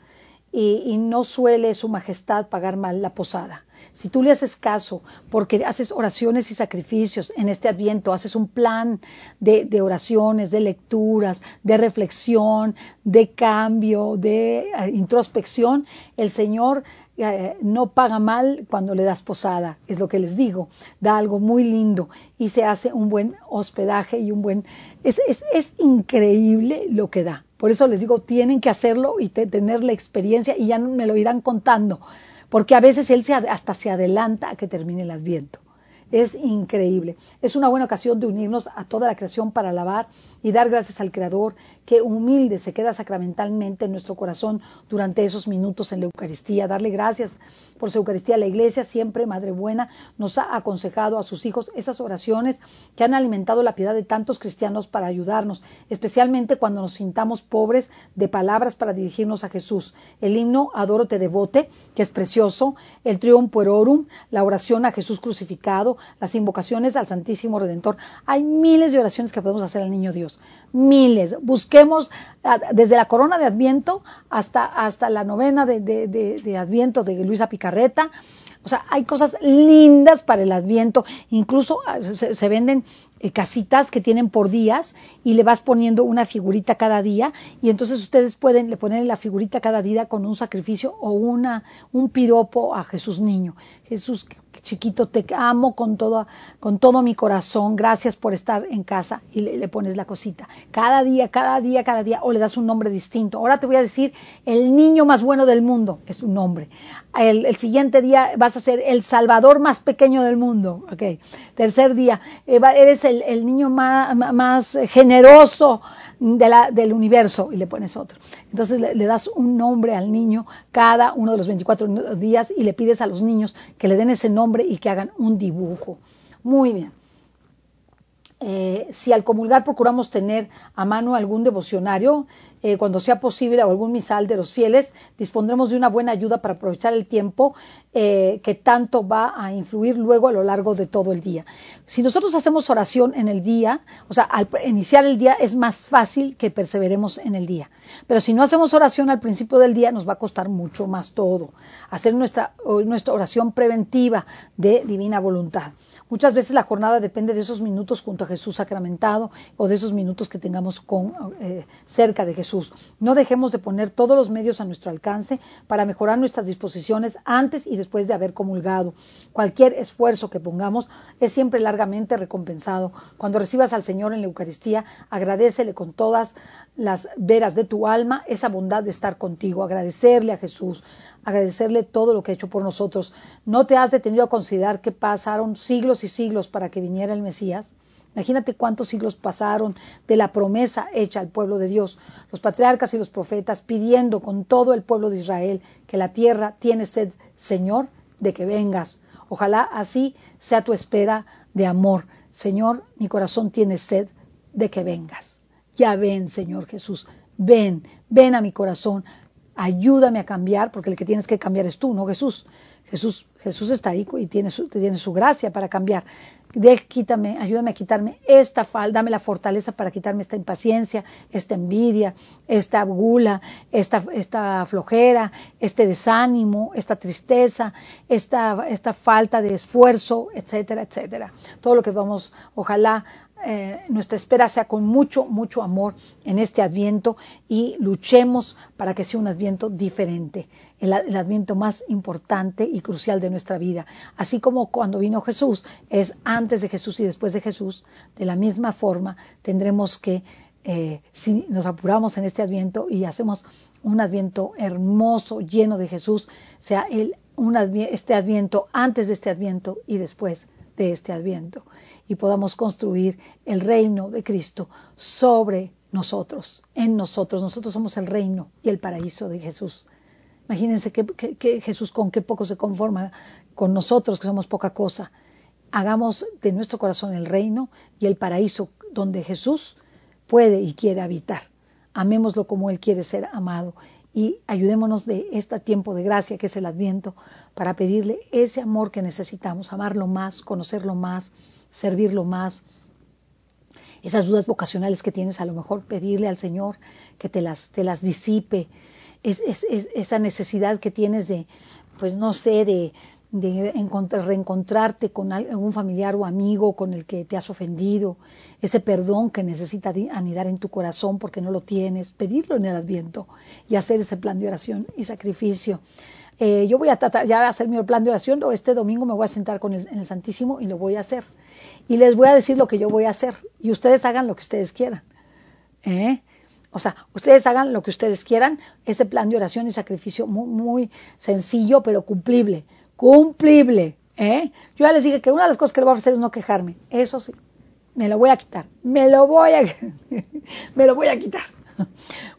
y, no suele su majestad pagar mal la posada. Si tú le haces caso porque haces oraciones y sacrificios en este adviento, haces un plan de, oraciones, de lecturas, de reflexión, de cambio, de eh, introspección, el Señor eh, no paga mal cuando le das posada, es lo que les digo, da algo muy lindo y se hace un buen hospedaje y un buen... Es, es increíble lo que da. Por eso les digo, tienen que hacerlo y tener la experiencia y ya me lo irán contando, porque a veces él se, hasta se adelanta a que termine el adviento. Es increíble. Es una buena ocasión de unirnos a toda la creación para alabar y dar gracias al Creador que humilde se queda sacramentalmente en nuestro corazón durante esos minutos en la Eucaristía. Darle gracias por su Eucaristía. La Iglesia, siempre Madre Buena, nos ha aconsejado a sus hijos esas oraciones que han alimentado la piedad de tantos cristianos para ayudarnos, especialmente cuando nos sintamos pobres de palabras para dirigirnos a Jesús. El himno Adoro te devote, que es precioso, el Trium Puerorum, la oración a Jesús crucificado, las invocaciones al Santísimo Redentor. Hay miles de oraciones que podemos hacer al Niño Dios, miles. Busquemos desde la corona de Adviento hasta, hasta la novena de, de Adviento de Luisa Picarreta, o sea, hay cosas lindas para el adviento. Incluso ah, se, venden eh, casitas que tienen por días y le vas poniendo una figurita cada día y entonces ustedes pueden le poner la figurita cada día con un sacrificio o una un piropo a Jesús niño. Jesús chiquito, te amo con todo, con todo mi corazón, gracias por estar en casa y le, pones la cosita. Cada día, cada día, cada día, o le das un nombre distinto. Ahora te voy a decir, el niño más bueno del mundo es un nombre. El, siguiente día vas a ser el salvador más pequeño del mundo. Okay. Tercer día, eh, eres el, niño más, más generoso del universo y le pones otro. Entonces le, das un nombre al niño cada uno de los 24 días y le pides a los niños que le den ese nombre y que hagan un dibujo. Muy bien. Eh, si al comulgar procuramos tener a mano algún devocionario, eh, cuando sea posible, o algún misal de los fieles, dispondremos de una buena ayuda para aprovechar el tiempo eh, que tanto va a influir luego a lo largo de todo el día. Si nosotros hacemos oración en el día, o sea, al iniciar el día es más fácil que perseveremos en el día. Pero si no hacemos oración al principio del día, nos va a costar mucho más todo. Hacer nuestra, nuestra oración preventiva de divina voluntad. Muchas veces la jornada depende de esos minutos junto a Jesús sacramentado o de esos minutos que tengamos con, eh, cerca de Jesús. No dejemos de poner todos los medios a nuestro alcance para mejorar nuestras disposiciones antes y después de haber comulgado. Cualquier esfuerzo que pongamos es siempre largamente recompensado. Cuando recibas al Señor en la Eucaristía, agradecele con todas las veras de tu alma esa bondad de estar contigo, agradecerle a Jesús, agradecerle todo lo que ha hecho por nosotros. ¿No te has detenido a considerar que pasaron siglos y siglos para que viniera el Mesías? Imagínate cuántos siglos pasaron de la promesa hecha al pueblo de Dios, los patriarcas y los profetas pidiendo con todo el pueblo de Israel que la tierra tiene sed, Señor, de que vengas. Ojalá así sea tu espera de amor. Señor, mi corazón tiene sed de que vengas. Ya ven, Señor Jesús, ven, ven a mi corazón, ayúdame a cambiar, porque el que tienes que cambiar es tú, no Jesús. Jesús, Jesús está ahí y tiene su, tiene su gracia para cambiar. De, quítame, ayúdame a quitarme esta falta, dame la fortaleza para quitarme esta impaciencia, esta envidia, esta gula, esta, esta flojera, este desánimo, esta tristeza, esta, esta falta de esfuerzo, etcétera, etcétera. Todo lo que vamos, ojalá eh, nuestra espera sea con mucho, mucho amor en este adviento y luchemos para que sea un adviento diferente, el, adviento más importante y crucial de nuestra vida. Así como cuando vino Jesús, es antes de Jesús y después de Jesús, de la misma forma tendremos que, eh, si nos apuramos en este adviento y hacemos un adviento hermoso, lleno de Jesús, sea el, este adviento antes de este adviento y después de este adviento y podamos construir el reino de Cristo sobre nosotros, en nosotros. Nosotros somos el reino y el paraíso de Jesús. Imagínense que, Jesús con qué poco se conforma con nosotros, que somos poca cosa. Hagamos de nuestro corazón el reino y el paraíso donde Jesús puede y quiere habitar. Amémoslo como Él quiere ser amado y ayudémonos de este tiempo de gracia que es el Adviento para pedirle ese amor que necesitamos, amarlo más, conocerlo más, servirlo más. Esas dudas vocacionales que tienes, a lo mejor pedirle al Señor que te las, te las disipe, es, es, esa necesidad que tienes de, pues no sé, de, de reencontrarte con algún familiar o amigo con el que te has ofendido, ese perdón que necesita anidar en tu corazón porque no lo tienes, pedirlo en el adviento y hacer ese plan de oración y sacrificio. Eh, yo voy a tratar ya a hacer mi plan de oración, o este domingo me voy a sentar con el, en el Santísimo y lo voy a hacer. Y les voy a decir lo que yo voy a hacer y ustedes hagan lo que ustedes quieran. ¿eh? O sea, ustedes hagan lo que ustedes quieran, ese plan de oración y sacrificio muy, muy sencillo pero cumplible cumplible. ¿eh? Yo ya les dije que una de las cosas que le voy a hacer es no quejarme. Eso sí, me lo voy a quitar. Me lo voy a, me lo voy a quitar.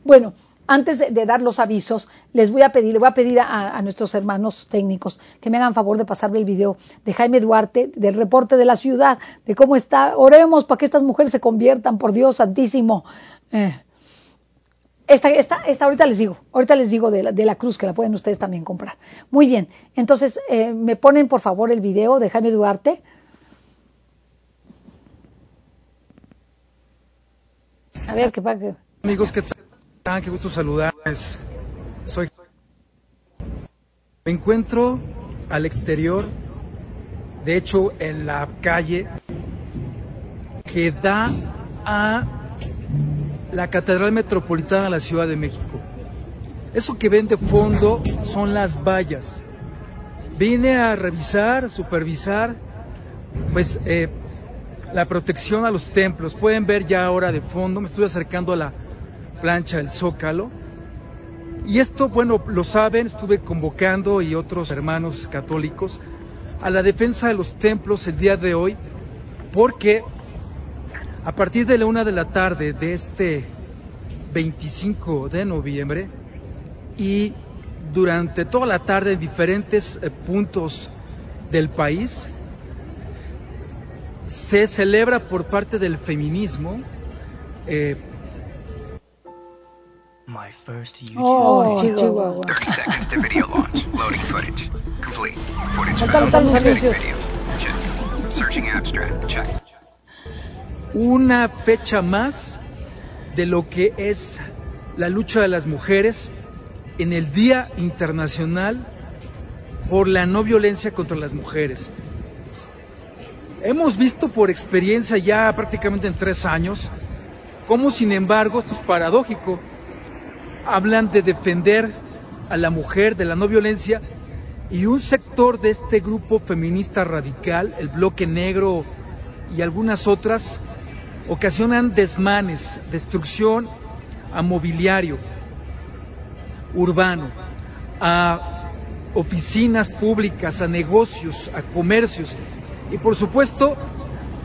Bueno, antes de, dar los avisos, les voy a pedir, le voy a pedir a, nuestros hermanos técnicos que me hagan favor de pasarme el video de Jaime Duarte, del reporte de la ciudad, de cómo está. Oremos para que estas mujeres se conviertan, por Dios santísimo. Eh, esta, esta, esta, ahorita les digo, ahorita les digo de la, de la, cruz que la pueden ustedes también comprar. Muy bien, entonces eh, me ponen por favor el video de Jaime Duarte. A ver, qué pasa. Amigos, ¿qué? Qué gusto saludarles. Soy. Me encuentro al exterior, de hecho, en la calle que da a la Catedral Metropolitana de la Ciudad de México. Eso que ven de fondo son las vallas. Vine a revisar, supervisar, pues eh, la protección a los templos. Pueden ver ya ahora de fondo, me estoy acercando a la plancha del Zócalo. Y esto, bueno, lo saben, estuve convocando y otros hermanos católicos a la defensa de los templos el día de hoy, porque a partir de la una de la tarde de este 25 de noviembre y durante toda la tarde en diferentes eh, puntos del país se celebra por parte del feminismo eh, My first YouTube Oh. Chihuahua. 30 seconds to video launch. Loading footage. Complete. Footage Faltan found. los Editing anuncios. video. Check. Searching abstract. Check. una fecha más de lo que es la lucha de las mujeres en el Día Internacional por la no violencia contra las mujeres. Hemos visto por experiencia ya prácticamente en tres años cómo, sin embargo, esto es paradójico, hablan de defender a la mujer de la no violencia y un sector de este grupo feminista radical, el bloque negro y algunas otras, ocasionan desmanes, destrucción a mobiliario urbano, a oficinas públicas, a negocios, a comercios y por supuesto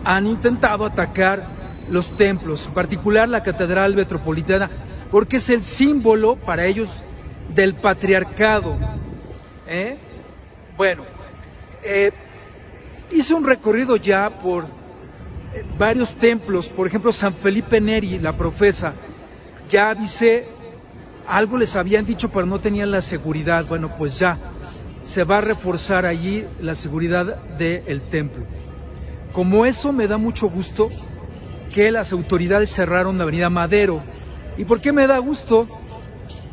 han intentado atacar los templos, en particular la Catedral Metropolitana, porque es el símbolo para ellos del patriarcado. ¿eh? Bueno, eh, hice un recorrido ya por eh, varios templos, por ejemplo San Felipe Neri, la profesa, ya avisé, algo les habían dicho pero no tenían la seguridad, bueno pues ya, se va a reforzar allí la seguridad del templo. Como eso me da mucho gusto que las autoridades cerraron la avenida Madero. ¿Y por qué me da gusto?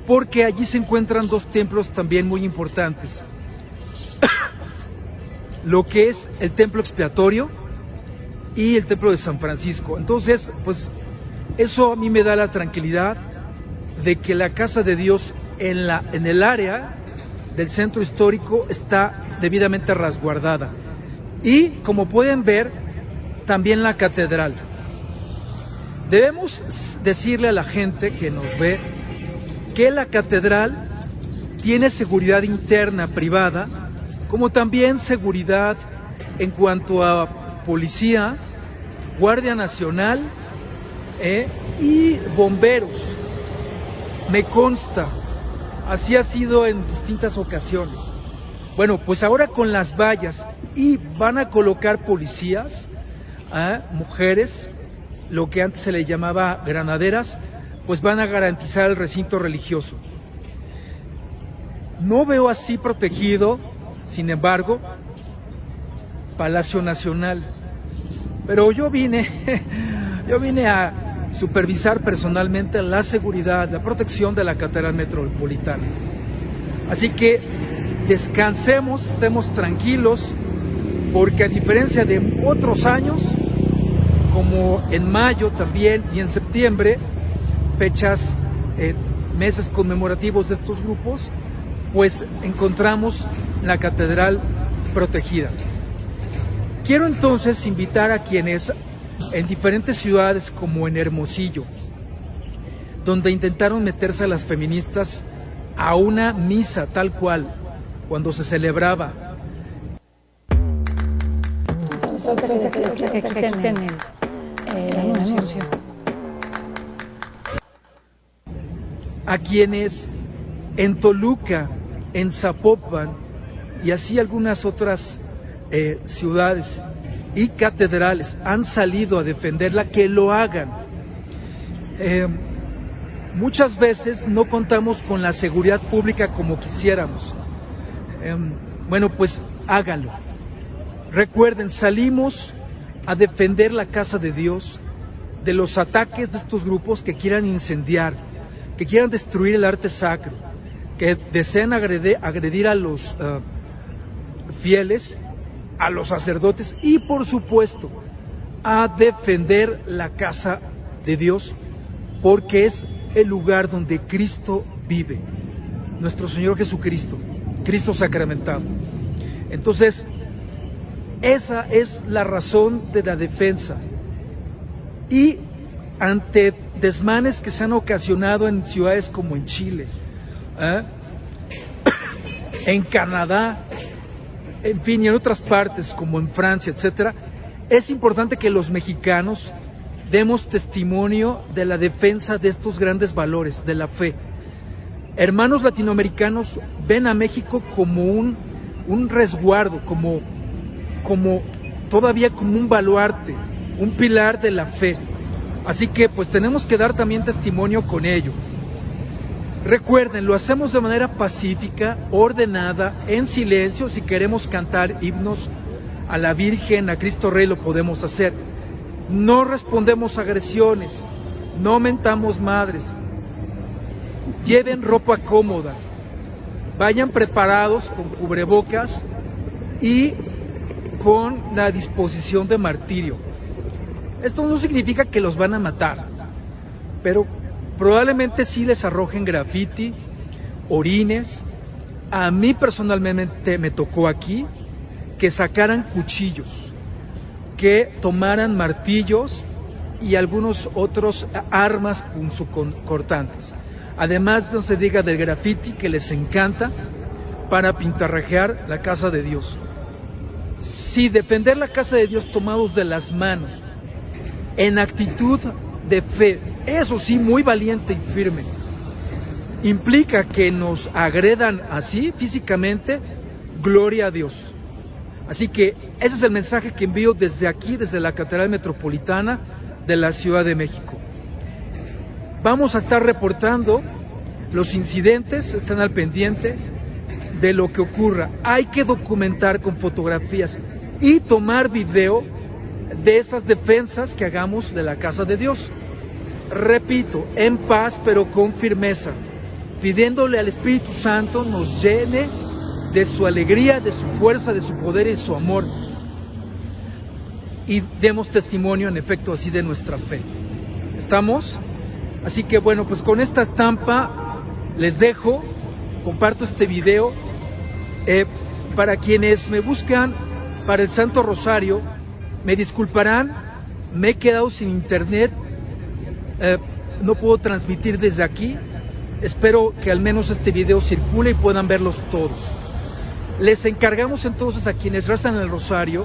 Porque allí se encuentran dos templos también muy importantes. Lo que es el templo expiatorio y el templo de San Francisco. Entonces, pues eso a mí me da la tranquilidad de que la casa de Dios en, la, en el área del centro histórico está debidamente resguardada. Y como pueden ver, también la catedral. Debemos decirle a la gente que nos ve que la catedral tiene seguridad interna privada, como también seguridad en cuanto a policía, Guardia Nacional eh, y bomberos. Me consta, así ha sido en distintas ocasiones. Bueno, pues ahora con las vallas y van a colocar policías, ¿ah? mujeres, lo que antes se le llamaba granaderas, pues van a garantizar el recinto religioso. No veo así protegido, sin embargo, Palacio Nacional. Pero yo vine, yo vine a supervisar personalmente la seguridad, la protección de la Catedral Metropolitana. Así que descansemos, estemos tranquilos, porque a diferencia de otros años, como en mayo también y en septiembre, fechas, eh, meses conmemorativos de estos grupos, pues encontramos la catedral protegida. Quiero entonces invitar a quienes en diferentes ciudades como en Hermosillo, donde intentaron meterse a las feministas a una misa tal cual, cuando se celebraba. A quienes en Toluca, en Zapopan y así algunas otras eh, ciudades y catedrales han salido a defenderla, que lo hagan. Eh, muchas veces no contamos con la seguridad pública como quisiéramos. Bueno, pues háganlo. Recuerden, salimos a defender la casa de Dios de los ataques de estos grupos que quieran incendiar, que quieran destruir el arte sacro, que desean agredir, a los eh, fieles, a los sacerdotes y por supuesto a defender la casa de Dios, porque es el lugar donde Cristo vive, nuestro Señor Jesucristo, Cristo sacramentado. Entonces, esa es la razón de la defensa. Y ante desmanes que se han ocasionado en ciudades como en Chile, ¿eh? en Canadá, en fin, y en otras partes como en Francia, etcétera, es importante que los mexicanos demos testimonio de la defensa de estos grandes valores, de la fe. Hermanos latinoamericanos ven a México como un, un resguardo, como, como todavía como un baluarte, un pilar de la fe. Así que pues tenemos que dar también testimonio con ello. Recuerden, lo hacemos de manera pacífica, ordenada, en silencio. Si queremos cantar himnos a la Virgen, a Cristo Rey, lo podemos hacer. No respondemos agresiones, no mentamos madres. Lleven ropa cómoda, vayan preparados con cubrebocas y con la disposición de martirio. Esto no significa que los van a matar, pero probablemente sí les arrojen graffiti, orines. A mí personalmente me tocó aquí que sacaran cuchillos, que tomaran martillos y algunos otros armas punzocortantes. Además, no se diga del graffiti que les encanta para pintarrajear la casa de Dios. Si defender la casa de Dios tomados de las manos, en actitud de fe, eso sí, muy valiente y firme. Implica que nos agredan así físicamente, gloria a Dios. Así que ese es el mensaje que envío desde aquí, desde la Catedral Metropolitana de la Ciudad de México. Vamos a estar reportando los incidentes, están al pendiente de lo que ocurra. Hay que documentar con fotografías y tomar video de esas defensas que hagamos de la casa de Dios repito, en paz pero con firmeza, pidiéndole al Espíritu Santo nos llene de su alegría, de su fuerza, de su poder y su amor. Y demos testimonio en efecto así de nuestra fe. ¿Estamos? Así que bueno, pues con esta estampa les dejo, comparto este video. Eh, para quienes me buscan para el Santo Rosario, me disculparán, me he quedado sin internet eh, no puedo transmitir desde aquí. Espero que al menos este video circule y puedan verlos todos. Les encargamos entonces a quienes rezan el rosario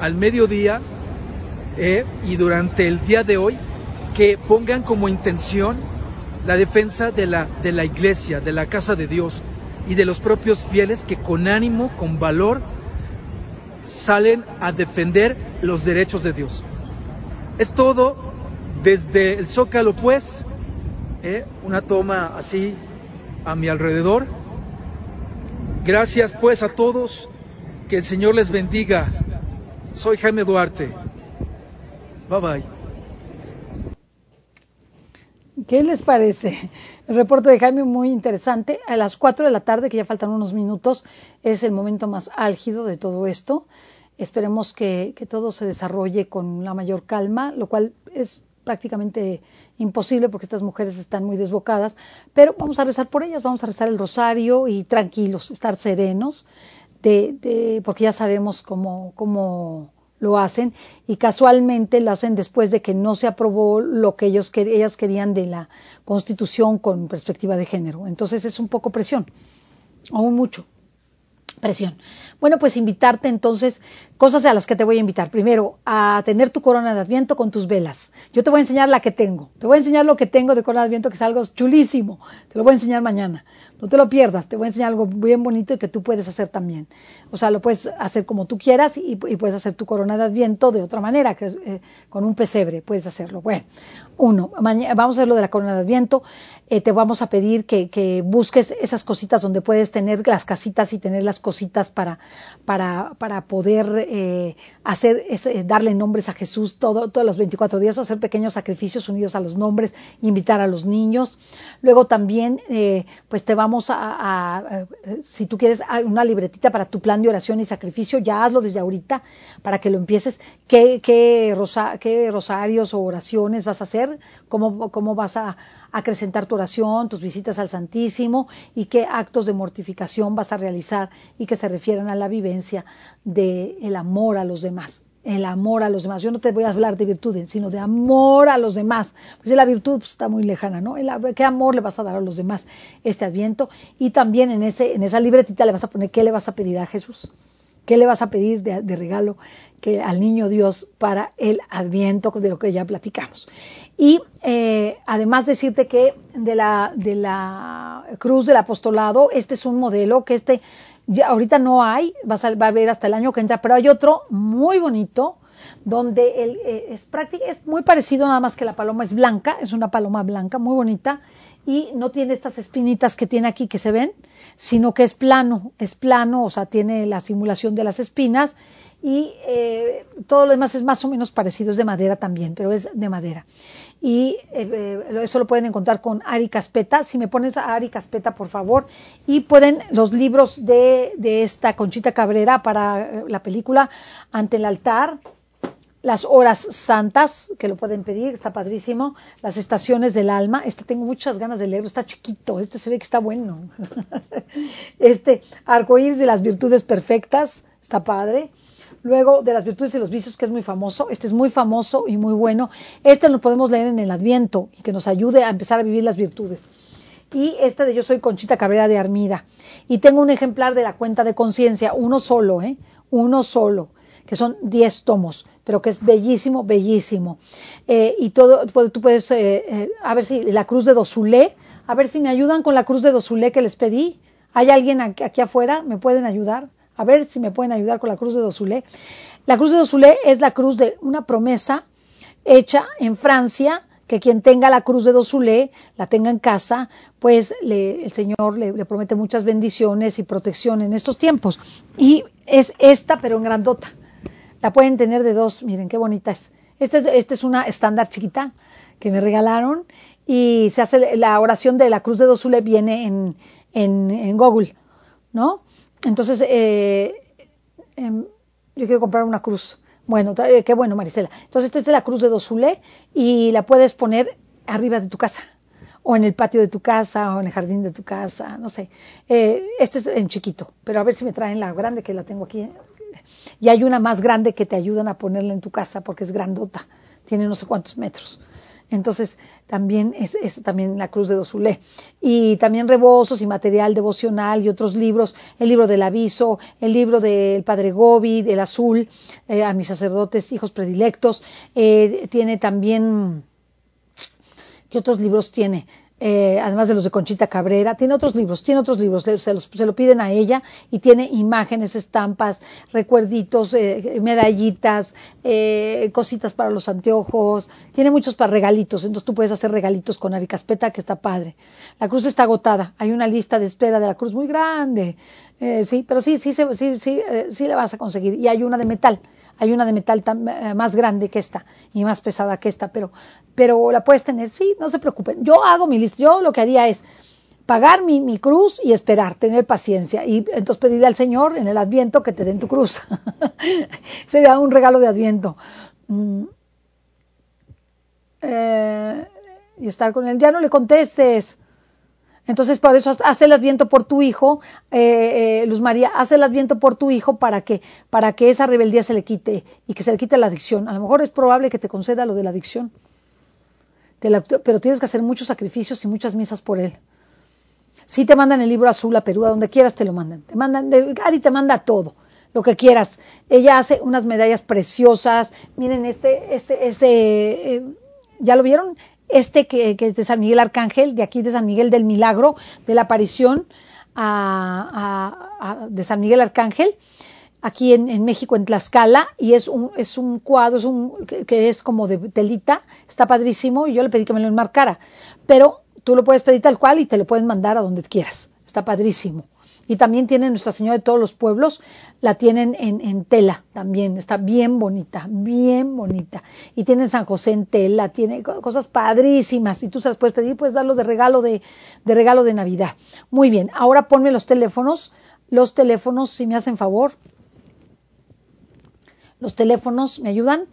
al mediodía eh, y durante el día de hoy que pongan como intención la defensa de la, de la iglesia, de la casa de Dios y de los propios fieles que con ánimo, con valor, salen a defender los derechos de Dios. Es todo desde el zócalo, pues, ¿eh? una toma así a mi alrededor. Gracias, pues, a todos. Que el Señor les bendiga. Soy Jaime Duarte. Bye bye. ¿Qué les parece? El reporte de Jaime muy interesante. A las 4 de la tarde, que ya faltan unos minutos, es el momento más álgido de todo esto. Esperemos que, que todo se desarrolle con la mayor calma, lo cual es prácticamente imposible porque estas mujeres están muy desbocadas, pero vamos a rezar por ellas, vamos a rezar el rosario y tranquilos, estar serenos, de, de, porque ya sabemos cómo, cómo lo hacen y casualmente lo hacen después de que no se aprobó lo que ellos ellas querían de la Constitución con perspectiva de género. Entonces es un poco presión, o mucho presión. Bueno, pues invitarte entonces, cosas a las que te voy a invitar. Primero, a tener tu corona de Adviento con tus velas. Yo te voy a enseñar la que tengo. Te voy a enseñar lo que tengo de corona de Adviento, que es algo chulísimo. Te lo voy a enseñar mañana. No te lo pierdas, te voy a enseñar algo bien bonito y que tú puedes hacer también. O sea, lo puedes hacer como tú quieras y, puedes hacer tu corona de Adviento de otra manera, que eh, con un pesebre, puedes hacerlo. Bueno, uno, mañana, vamos a hacer lo de la corona de Adviento. Eh, te vamos a pedir que, que, busques esas cositas donde puedes tener las casitas y tener las cositas para, para, para poder eh, hacer, darle nombres a Jesús todo, todos los 24 días, o hacer pequeños sacrificios unidos a los nombres, invitar a los niños. Luego también, eh, pues te vamos a, a, si tú quieres una libretita para tu plan de oración y sacrificio, ya hazlo desde ahorita para que lo empieces. ¿Qué, qué, qué rosarios o oraciones vas a hacer? ¿Cómo, cómo vas a acrecentar tu oración, tus visitas al Santísimo y qué actos de mortificación vas a realizar y que se refieran a la vivencia del el amor a los demás el amor a los demás. Yo no te voy a hablar de virtudes, sino de amor a los demás. Pues la virtud pues, está muy lejana, ¿no? ¿Qué amor le vas a dar a los demás este adviento? Y también en, ese, en esa libretita le vas a poner qué le vas a pedir a Jesús. ¿Qué le vas a pedir de, de regalo que, al niño Dios para el adviento de lo que ya platicamos? Y eh, además decirte que de la, de la cruz del apostolado, este es un modelo que este ya ahorita no hay, vas a, va a ver hasta el año que entra, pero hay otro muy bonito donde el, eh, es, es muy parecido, nada más que la paloma es blanca, es una paloma blanca muy bonita y no tiene estas espinitas que tiene aquí que se ven, sino que es plano, es plano, o sea, tiene la simulación de las espinas y eh, todo lo demás es más o menos parecido, es de madera también, pero es de madera. Y eh, eso lo pueden encontrar con Ari Caspeta. Si me pones a Ari Caspeta, por favor. Y pueden los libros de, de esta Conchita Cabrera para eh, la película Ante el altar, las horas santas, que lo pueden pedir, está padrísimo, las estaciones del alma, este tengo muchas ganas de leerlo, está chiquito, este se ve que está bueno, este arcoíris de las virtudes perfectas, está padre, luego de las virtudes y los vicios, que es muy famoso, este es muy famoso y muy bueno, este lo podemos leer en el Adviento y que nos ayude a empezar a vivir las virtudes. Y este de Yo soy Conchita Cabrera de Armida. Y tengo un ejemplar de la cuenta de conciencia, uno solo, ¿eh? Uno solo, que son 10 tomos, pero que es bellísimo, bellísimo. Eh, y todo, tú puedes, eh, eh, a ver si la cruz de Dosulé, a ver si me ayudan con la cruz de Dosulé que les pedí. ¿Hay alguien aquí, aquí afuera? ¿Me pueden ayudar? A ver si me pueden ayudar con la cruz de Dosulé. La cruz de Dosulé es la cruz de una promesa hecha en Francia, que quien tenga la cruz de Dosulé, la tenga en casa, pues le, el Señor le, promete muchas bendiciones y protección en estos tiempos. Y es esta, pero en grandota. La pueden tener de dos, miren qué bonita es. Esta es, es una estándar chiquita que me regalaron y se hace la oración de la cruz de Dosulé viene en, en, en Google, ¿no? Entonces, eh, eh, yo quiero comprar una cruz. Bueno, eh, qué bueno, Marisela. Entonces, esta es la cruz de Dosule y la puedes poner arriba de tu casa, o en el patio de tu casa, o en el jardín de tu casa, no sé. Eh, este es en chiquito, pero a ver si me traen la grande que la tengo aquí. Y hay una más grande que te ayudan a ponerla en tu casa porque es grandota, tiene no sé cuántos metros. Entonces, también es, es, también la Cruz de Dosulé. Y también rebozos y material devocional y otros libros, el libro del aviso, el libro del Padre Gobi, del Azul, eh, a mis sacerdotes, hijos predilectos. Eh, tiene también, ¿qué otros libros tiene? Eh, además de los de Conchita Cabrera, tiene otros libros, tiene otros libros, se, los, se lo piden a ella y tiene imágenes, estampas, recuerditos, eh, medallitas, eh, cositas para los anteojos, tiene muchos para regalitos, entonces tú puedes hacer regalitos con Aricaspeta, que está padre. La cruz está agotada, hay una lista de espera de la cruz muy grande, eh, sí, pero sí, sí, sí, sí, sí, eh, sí la vas a conseguir. Y hay una de metal, hay una de metal tan, eh, más grande que esta y más pesada que esta, pero, pero la puedes tener, sí, no se preocupen. Yo hago mi lista, yo lo que haría es pagar mi, mi cruz y esperar, tener paciencia. Y entonces pedirle al Señor en el Adviento que te den tu cruz. Sería un regalo de Adviento. Mm. Eh, y estar con él. Ya no le contestes. Entonces, por eso haz el adviento por tu hijo, eh, eh, Luz María, haz el adviento por tu hijo para que, para que esa rebeldía se le quite y que se le quite la adicción. A lo mejor es probable que te conceda lo de la adicción, pero tienes que hacer muchos sacrificios y muchas misas por él. Si te mandan el libro azul a Perú, a donde quieras te lo mandan. Te mandan, Ari te manda todo, lo que quieras. Ella hace unas medallas preciosas. Miren, este, este, ese, eh, ¿ya lo vieron? Este que, que, es de San Miguel Arcángel, de aquí de San Miguel del Milagro, de la aparición a, a, a, de San Miguel Arcángel, aquí en, en, México, en Tlaxcala, y es un, es un cuadro es un, que, que, es como de telita, está padrísimo, y yo le pedí que me lo enmarcara, pero tú lo puedes pedir tal cual y te lo pueden mandar a donde quieras, está padrísimo. Y también tiene Nuestra Señora de todos los pueblos, la tienen en, en, tela también, está bien bonita, bien bonita. Y tienen San José en tela, tiene cosas padrísimas y tú se las puedes pedir, puedes darlo de regalo de, de regalo de Navidad. Muy bien, ahora ponme los teléfonos, los teléfonos, si me hacen favor. Los teléfonos, ¿me ayudan?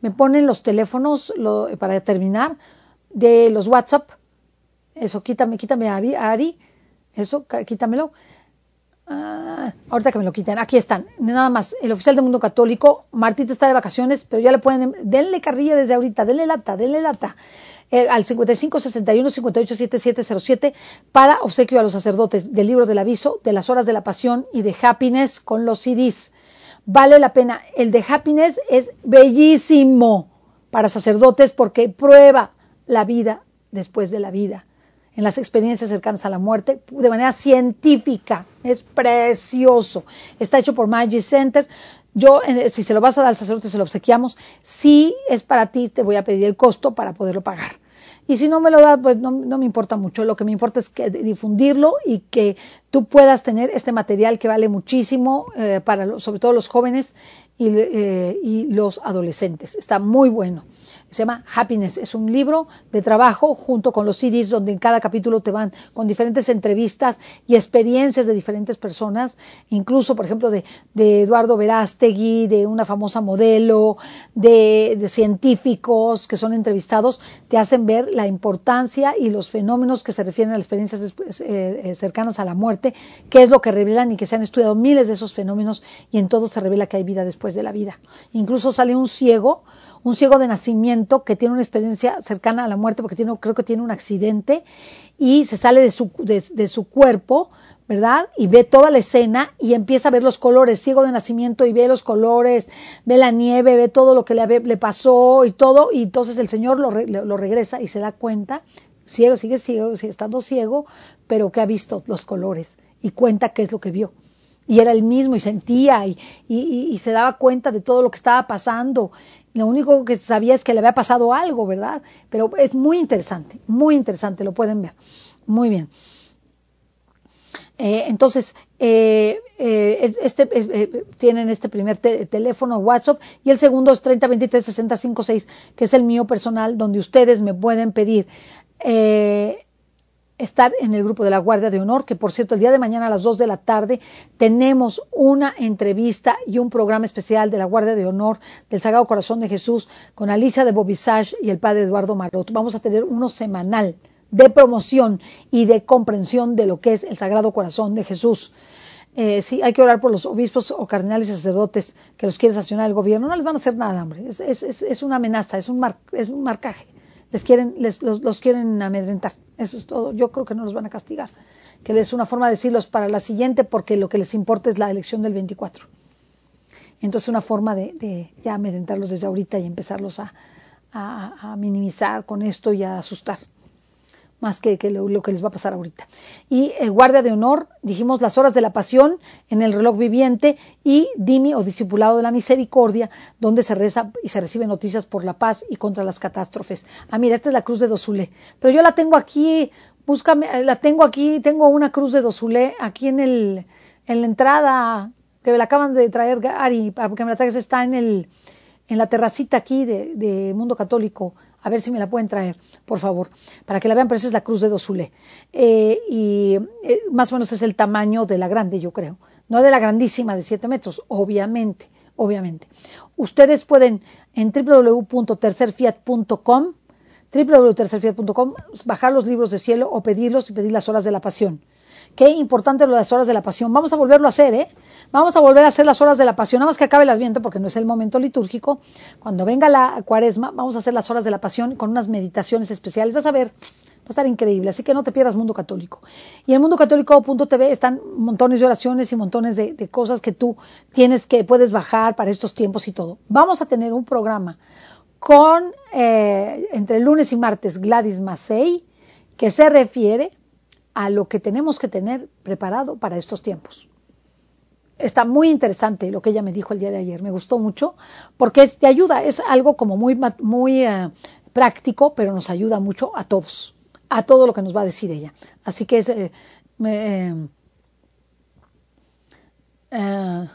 Me ponen los teléfonos lo, para terminar de los WhatsApp. Eso, quítame, quítame Ari, Ari. Eso, quítamelo. Ah, ahorita que me lo quiten, aquí están, nada más, el oficial del mundo católico, Martita está de vacaciones, pero ya le pueden, denle carrilla desde ahorita, denle lata, denle lata, eh, al 55 61 58 7707 para obsequio a los sacerdotes del libro del aviso, de las horas de la pasión y de happiness con los CDs. Vale la pena, el de happiness es bellísimo para sacerdotes porque prueba la vida después de la vida en las experiencias cercanas a la muerte de manera científica. Es precioso. Está hecho por Magic Center. Yo, si se lo vas a dar al sacerdote, se lo obsequiamos. Si es para ti, te voy a pedir el costo para poderlo pagar. Y si no me lo das, pues no, me importa mucho. Lo que me importa es que difundirlo y que tú puedas tener este material que vale muchísimo eh, para los, sobre todo los jóvenes eh, y los adolescentes. Está muy bueno se llama Happiness. Es un libro de trabajo junto con los CDs donde en cada capítulo te van con diferentes entrevistas y experiencias de diferentes personas, incluso, por ejemplo, de, de Eduardo Verástegui, de una famosa modelo, de, científicos que son entrevistados, te hacen ver la importancia y los fenómenos que se refieren a las experiencias eh, eh, cercanas a la muerte, qué es lo que revelan y que se han estudiado miles de esos fenómenos y en todos se revela que hay vida después de la vida. Incluso sale un ciego un ciego de nacimiento que tiene una experiencia cercana a la muerte porque tiene, creo que tiene un accidente y se sale de su, de, su cuerpo, ¿verdad? Y ve toda la escena y empieza a ver los colores, ciego de nacimiento y ve los colores, ve la nieve, ve todo lo que le, le pasó y todo, y entonces el Señor lo, lo, regresa y se da cuenta, ciego, sigue ciego, sigue estando ciego, pero que ha visto los colores y cuenta qué es lo que vio. Y era el mismo y sentía y, y, y se daba cuenta de todo lo que estaba pasando lo único que sabía es que le había pasado algo, ¿verdad? Pero es muy interesante, muy interesante, lo pueden ver. Muy bien. Eh, entonces, eh, eh, este, tienen este primer te teléfono WhatsApp y el segundo es 3023 6056, que es el mío personal, donde ustedes me pueden pedir estar en el grupo de la Guardia de Honor, que por cierto el día de mañana a las 2 de la tarde tenemos una entrevista y un programa especial de la Guardia de Honor del Sagrado Corazón de Jesús con Alicia de Bobisage y el padre Eduardo Marot. Vamos a tener uno semanal de promoción y de comprensión de lo que es el Sagrado Corazón de Jesús. Eh, sí, hay que orar por los obispos o cardenales y sacerdotes que los quiere sancionar el gobierno. No les van a hacer nada, hombre. Es, es, es una amenaza, es un, mar, es un marcaje les quieren, les, los, los, quieren amedrentar. Eso es todo. Yo creo que no los van a castigar. Que es una forma de decirlos para la siguiente porque lo que les importa es la elección del 24. Entonces una forma de, de ya amedrentarlos desde ahorita y empezarlos a, a, a, minimizar con esto y a asustar. Más que, lo, que les va a pasar ahorita. Y eh, guardia de honor, dijimos las horas de la pasión en el reloj viviente y Dimi o discipulado de la misericordia, donde se reza y se reciben noticias por la paz y contra las catástrofes. Ah, mira, esta es la cruz de Dosule, pero yo la tengo aquí, búscame, la tengo aquí, tengo una cruz de Dosule aquí en el, en la entrada, que me la acaban de traer Gary, para que me la traigas, está en el, en la terracita aquí de, de Mundo Católico a ver si me la pueden traer, por favor, para que la vean, pero esa es la cruz de Dosule. Eh, y eh, más o menos es el tamaño de la grande, yo creo. No de la grandísima de 7 metros, obviamente, obviamente. Ustedes pueden en www.tercerfiat.com www.tercerfiat.com bajar los libros de cielo o pedirlos y pedir las horas de la pasión. Qué importante lo de las horas de la pasión. Vamos a volverlo a hacer, ¿eh? Vamos a volver a hacer las horas de la pasión, nada más que acabe el adviento porque no es el momento litúrgico. Cuando venga la cuaresma, vamos a hacer las horas de la pasión con unas meditaciones especiales. Vas a ver, va a estar increíble, así que no te pierdas Mundo Católico. Y en mundocatólico.tv están montones de oraciones y montones de, de, cosas que tú tienes que puedes bajar para estos tiempos y todo. Vamos a tener un programa con eh, entre lunes y martes Gladys Macei que se refiere a lo que tenemos que tener preparado para estos tiempos está muy interesante lo que ella me dijo el día de ayer, me gustó mucho, porque es, te ayuda, es algo como muy, muy uh, práctico, pero nos ayuda mucho a todos, a todo lo que nos va a decir ella. Así que es, eh, me, eh,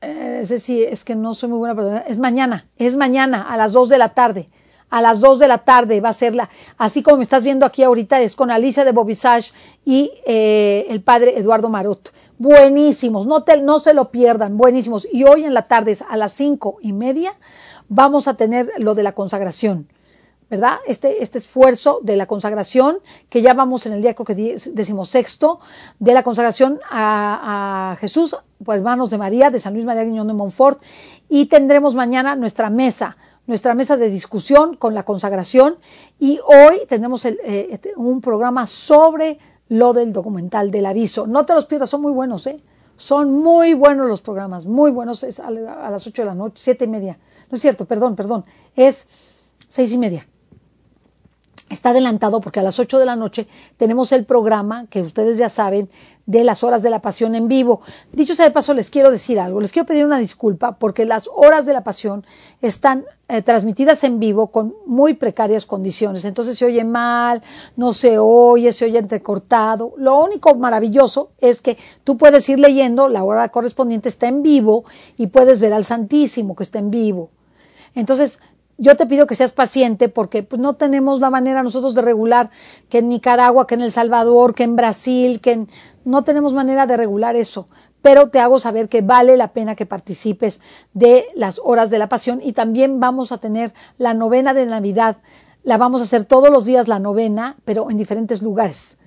eh, es decir, es que no soy muy buena persona, es mañana, es mañana a las 2 de la tarde a las 2 de la tarde va a ser la, así como me estás viendo aquí ahorita, es con Alicia de Bobisage y eh, el padre Eduardo Marot. Buenísimos, no, se lo pierdan, buenísimos. Y hoy en la tarde a las cinco y media vamos a tener lo de la consagración. ¿verdad? Este, este esfuerzo de la consagración, que ya vamos en el día, creo que decimosexto, de la consagración a, Jesús, por hermanos de María, de San Luis María Guiñón de Montfort, y tendremos mañana nuestra mesa, nuestra mesa de discusión con la consagración y hoy tenemos el, eh, un programa sobre lo del documental del aviso. No te los pierdas, son muy buenos, ¿eh? Son muy buenos los programas, muy buenos. Es a, a las ocho de la noche, siete y media. No es cierto, perdón, perdón. Es seis y media está adelantado porque a las 8 de la noche tenemos el programa que ustedes ya saben de las horas de la pasión en vivo. Dicho sea de paso, les quiero decir algo, les quiero pedir una disculpa porque las horas de la pasión están eh, transmitidas en vivo con muy precarias condiciones. Entonces se oye mal, no se oye, se oye entrecortado. Lo único maravilloso es que tú puedes ir leyendo, la hora correspondiente está en vivo y puedes ver al Santísimo que está en vivo. Entonces, yo te pido que seas paciente porque pues, no tenemos la manera nosotros de regular que en Nicaragua, que en El Salvador, que en Brasil, que en... no tenemos manera de regular eso. Pero te hago saber que vale la pena que participes de las horas de la pasión y también vamos a tener la novena de Navidad. La vamos a hacer todos los días la novena, pero en diferentes lugares.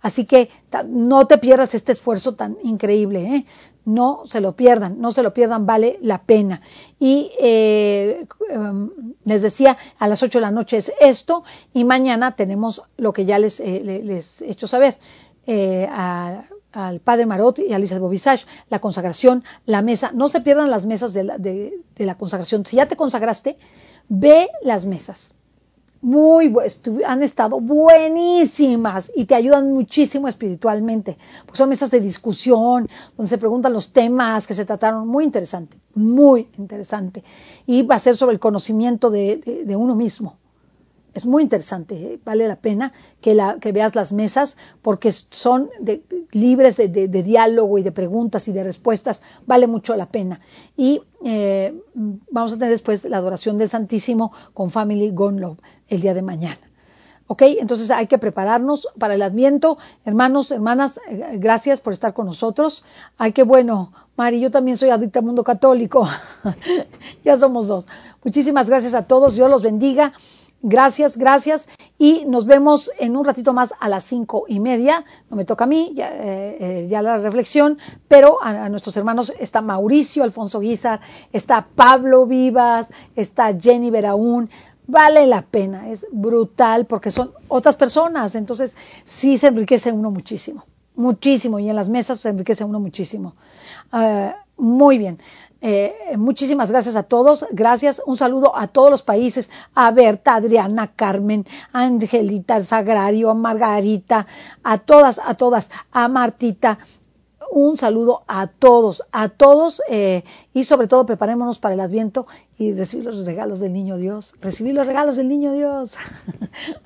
Así que no te pierdas este esfuerzo tan increíble, ¿eh? no se lo pierdan, no se lo pierdan, vale la pena. Y eh, em, les decía, a las 8 de la noche es esto y mañana tenemos lo que ya les, eh, les he hecho saber. Eh, a, al padre Marot y a Lisa Bobisage, la consagración, la mesa. No se pierdan las mesas de la, de, de la consagración. Si ya te consagraste, ve las mesas muy han estado buenísimas y te ayudan muchísimo espiritualmente, porque son mesas de discusión donde se preguntan los temas que se trataron, muy interesante, muy interesante, y va a ser sobre el conocimiento de, de, de uno mismo. Es muy interesante, ¿eh? vale la pena que, la, que, veas las mesas porque son de, libres de, diálogo y de preguntas y de respuestas, vale mucho la pena. Y eh, vamos a tener después la adoración del Santísimo con Family Gone Love el día de mañana. ¿Ok? Entonces hay que prepararnos para el Adviento. Hermanos, hermanas, eh, gracias por estar con nosotros. Ay, qué bueno. Mari, yo también soy adicta al mundo católico. ya somos dos. Muchísimas gracias a todos. Dios los bendiga. Gracias, gracias. Y nos vemos en un ratito más a las cinco y media. No me toca a mí, ya, eh, eh, ya la reflexión, pero a, nuestros hermanos está Mauricio Alfonso Guizar, está Pablo Vivas, está Jenny Beraún. Vale la pena, es brutal porque son otras personas. Entonces, sí se enriquece uno muchísimo, muchísimo. Y en las mesas se enriquece uno muchísimo. Uh, muy bien. Eh, muchísimas gracias a todos. Gracias. Un saludo a todos los países. A Berta, Adriana, Carmen, Angelita, Sagrario, Margarita, a todas, a todas, a Martita. Un saludo a todos, a todos eh, y sobre todo preparémonos para el Adviento y recibir los regalos del Niño Dios. Recibir los regalos del Niño Dios.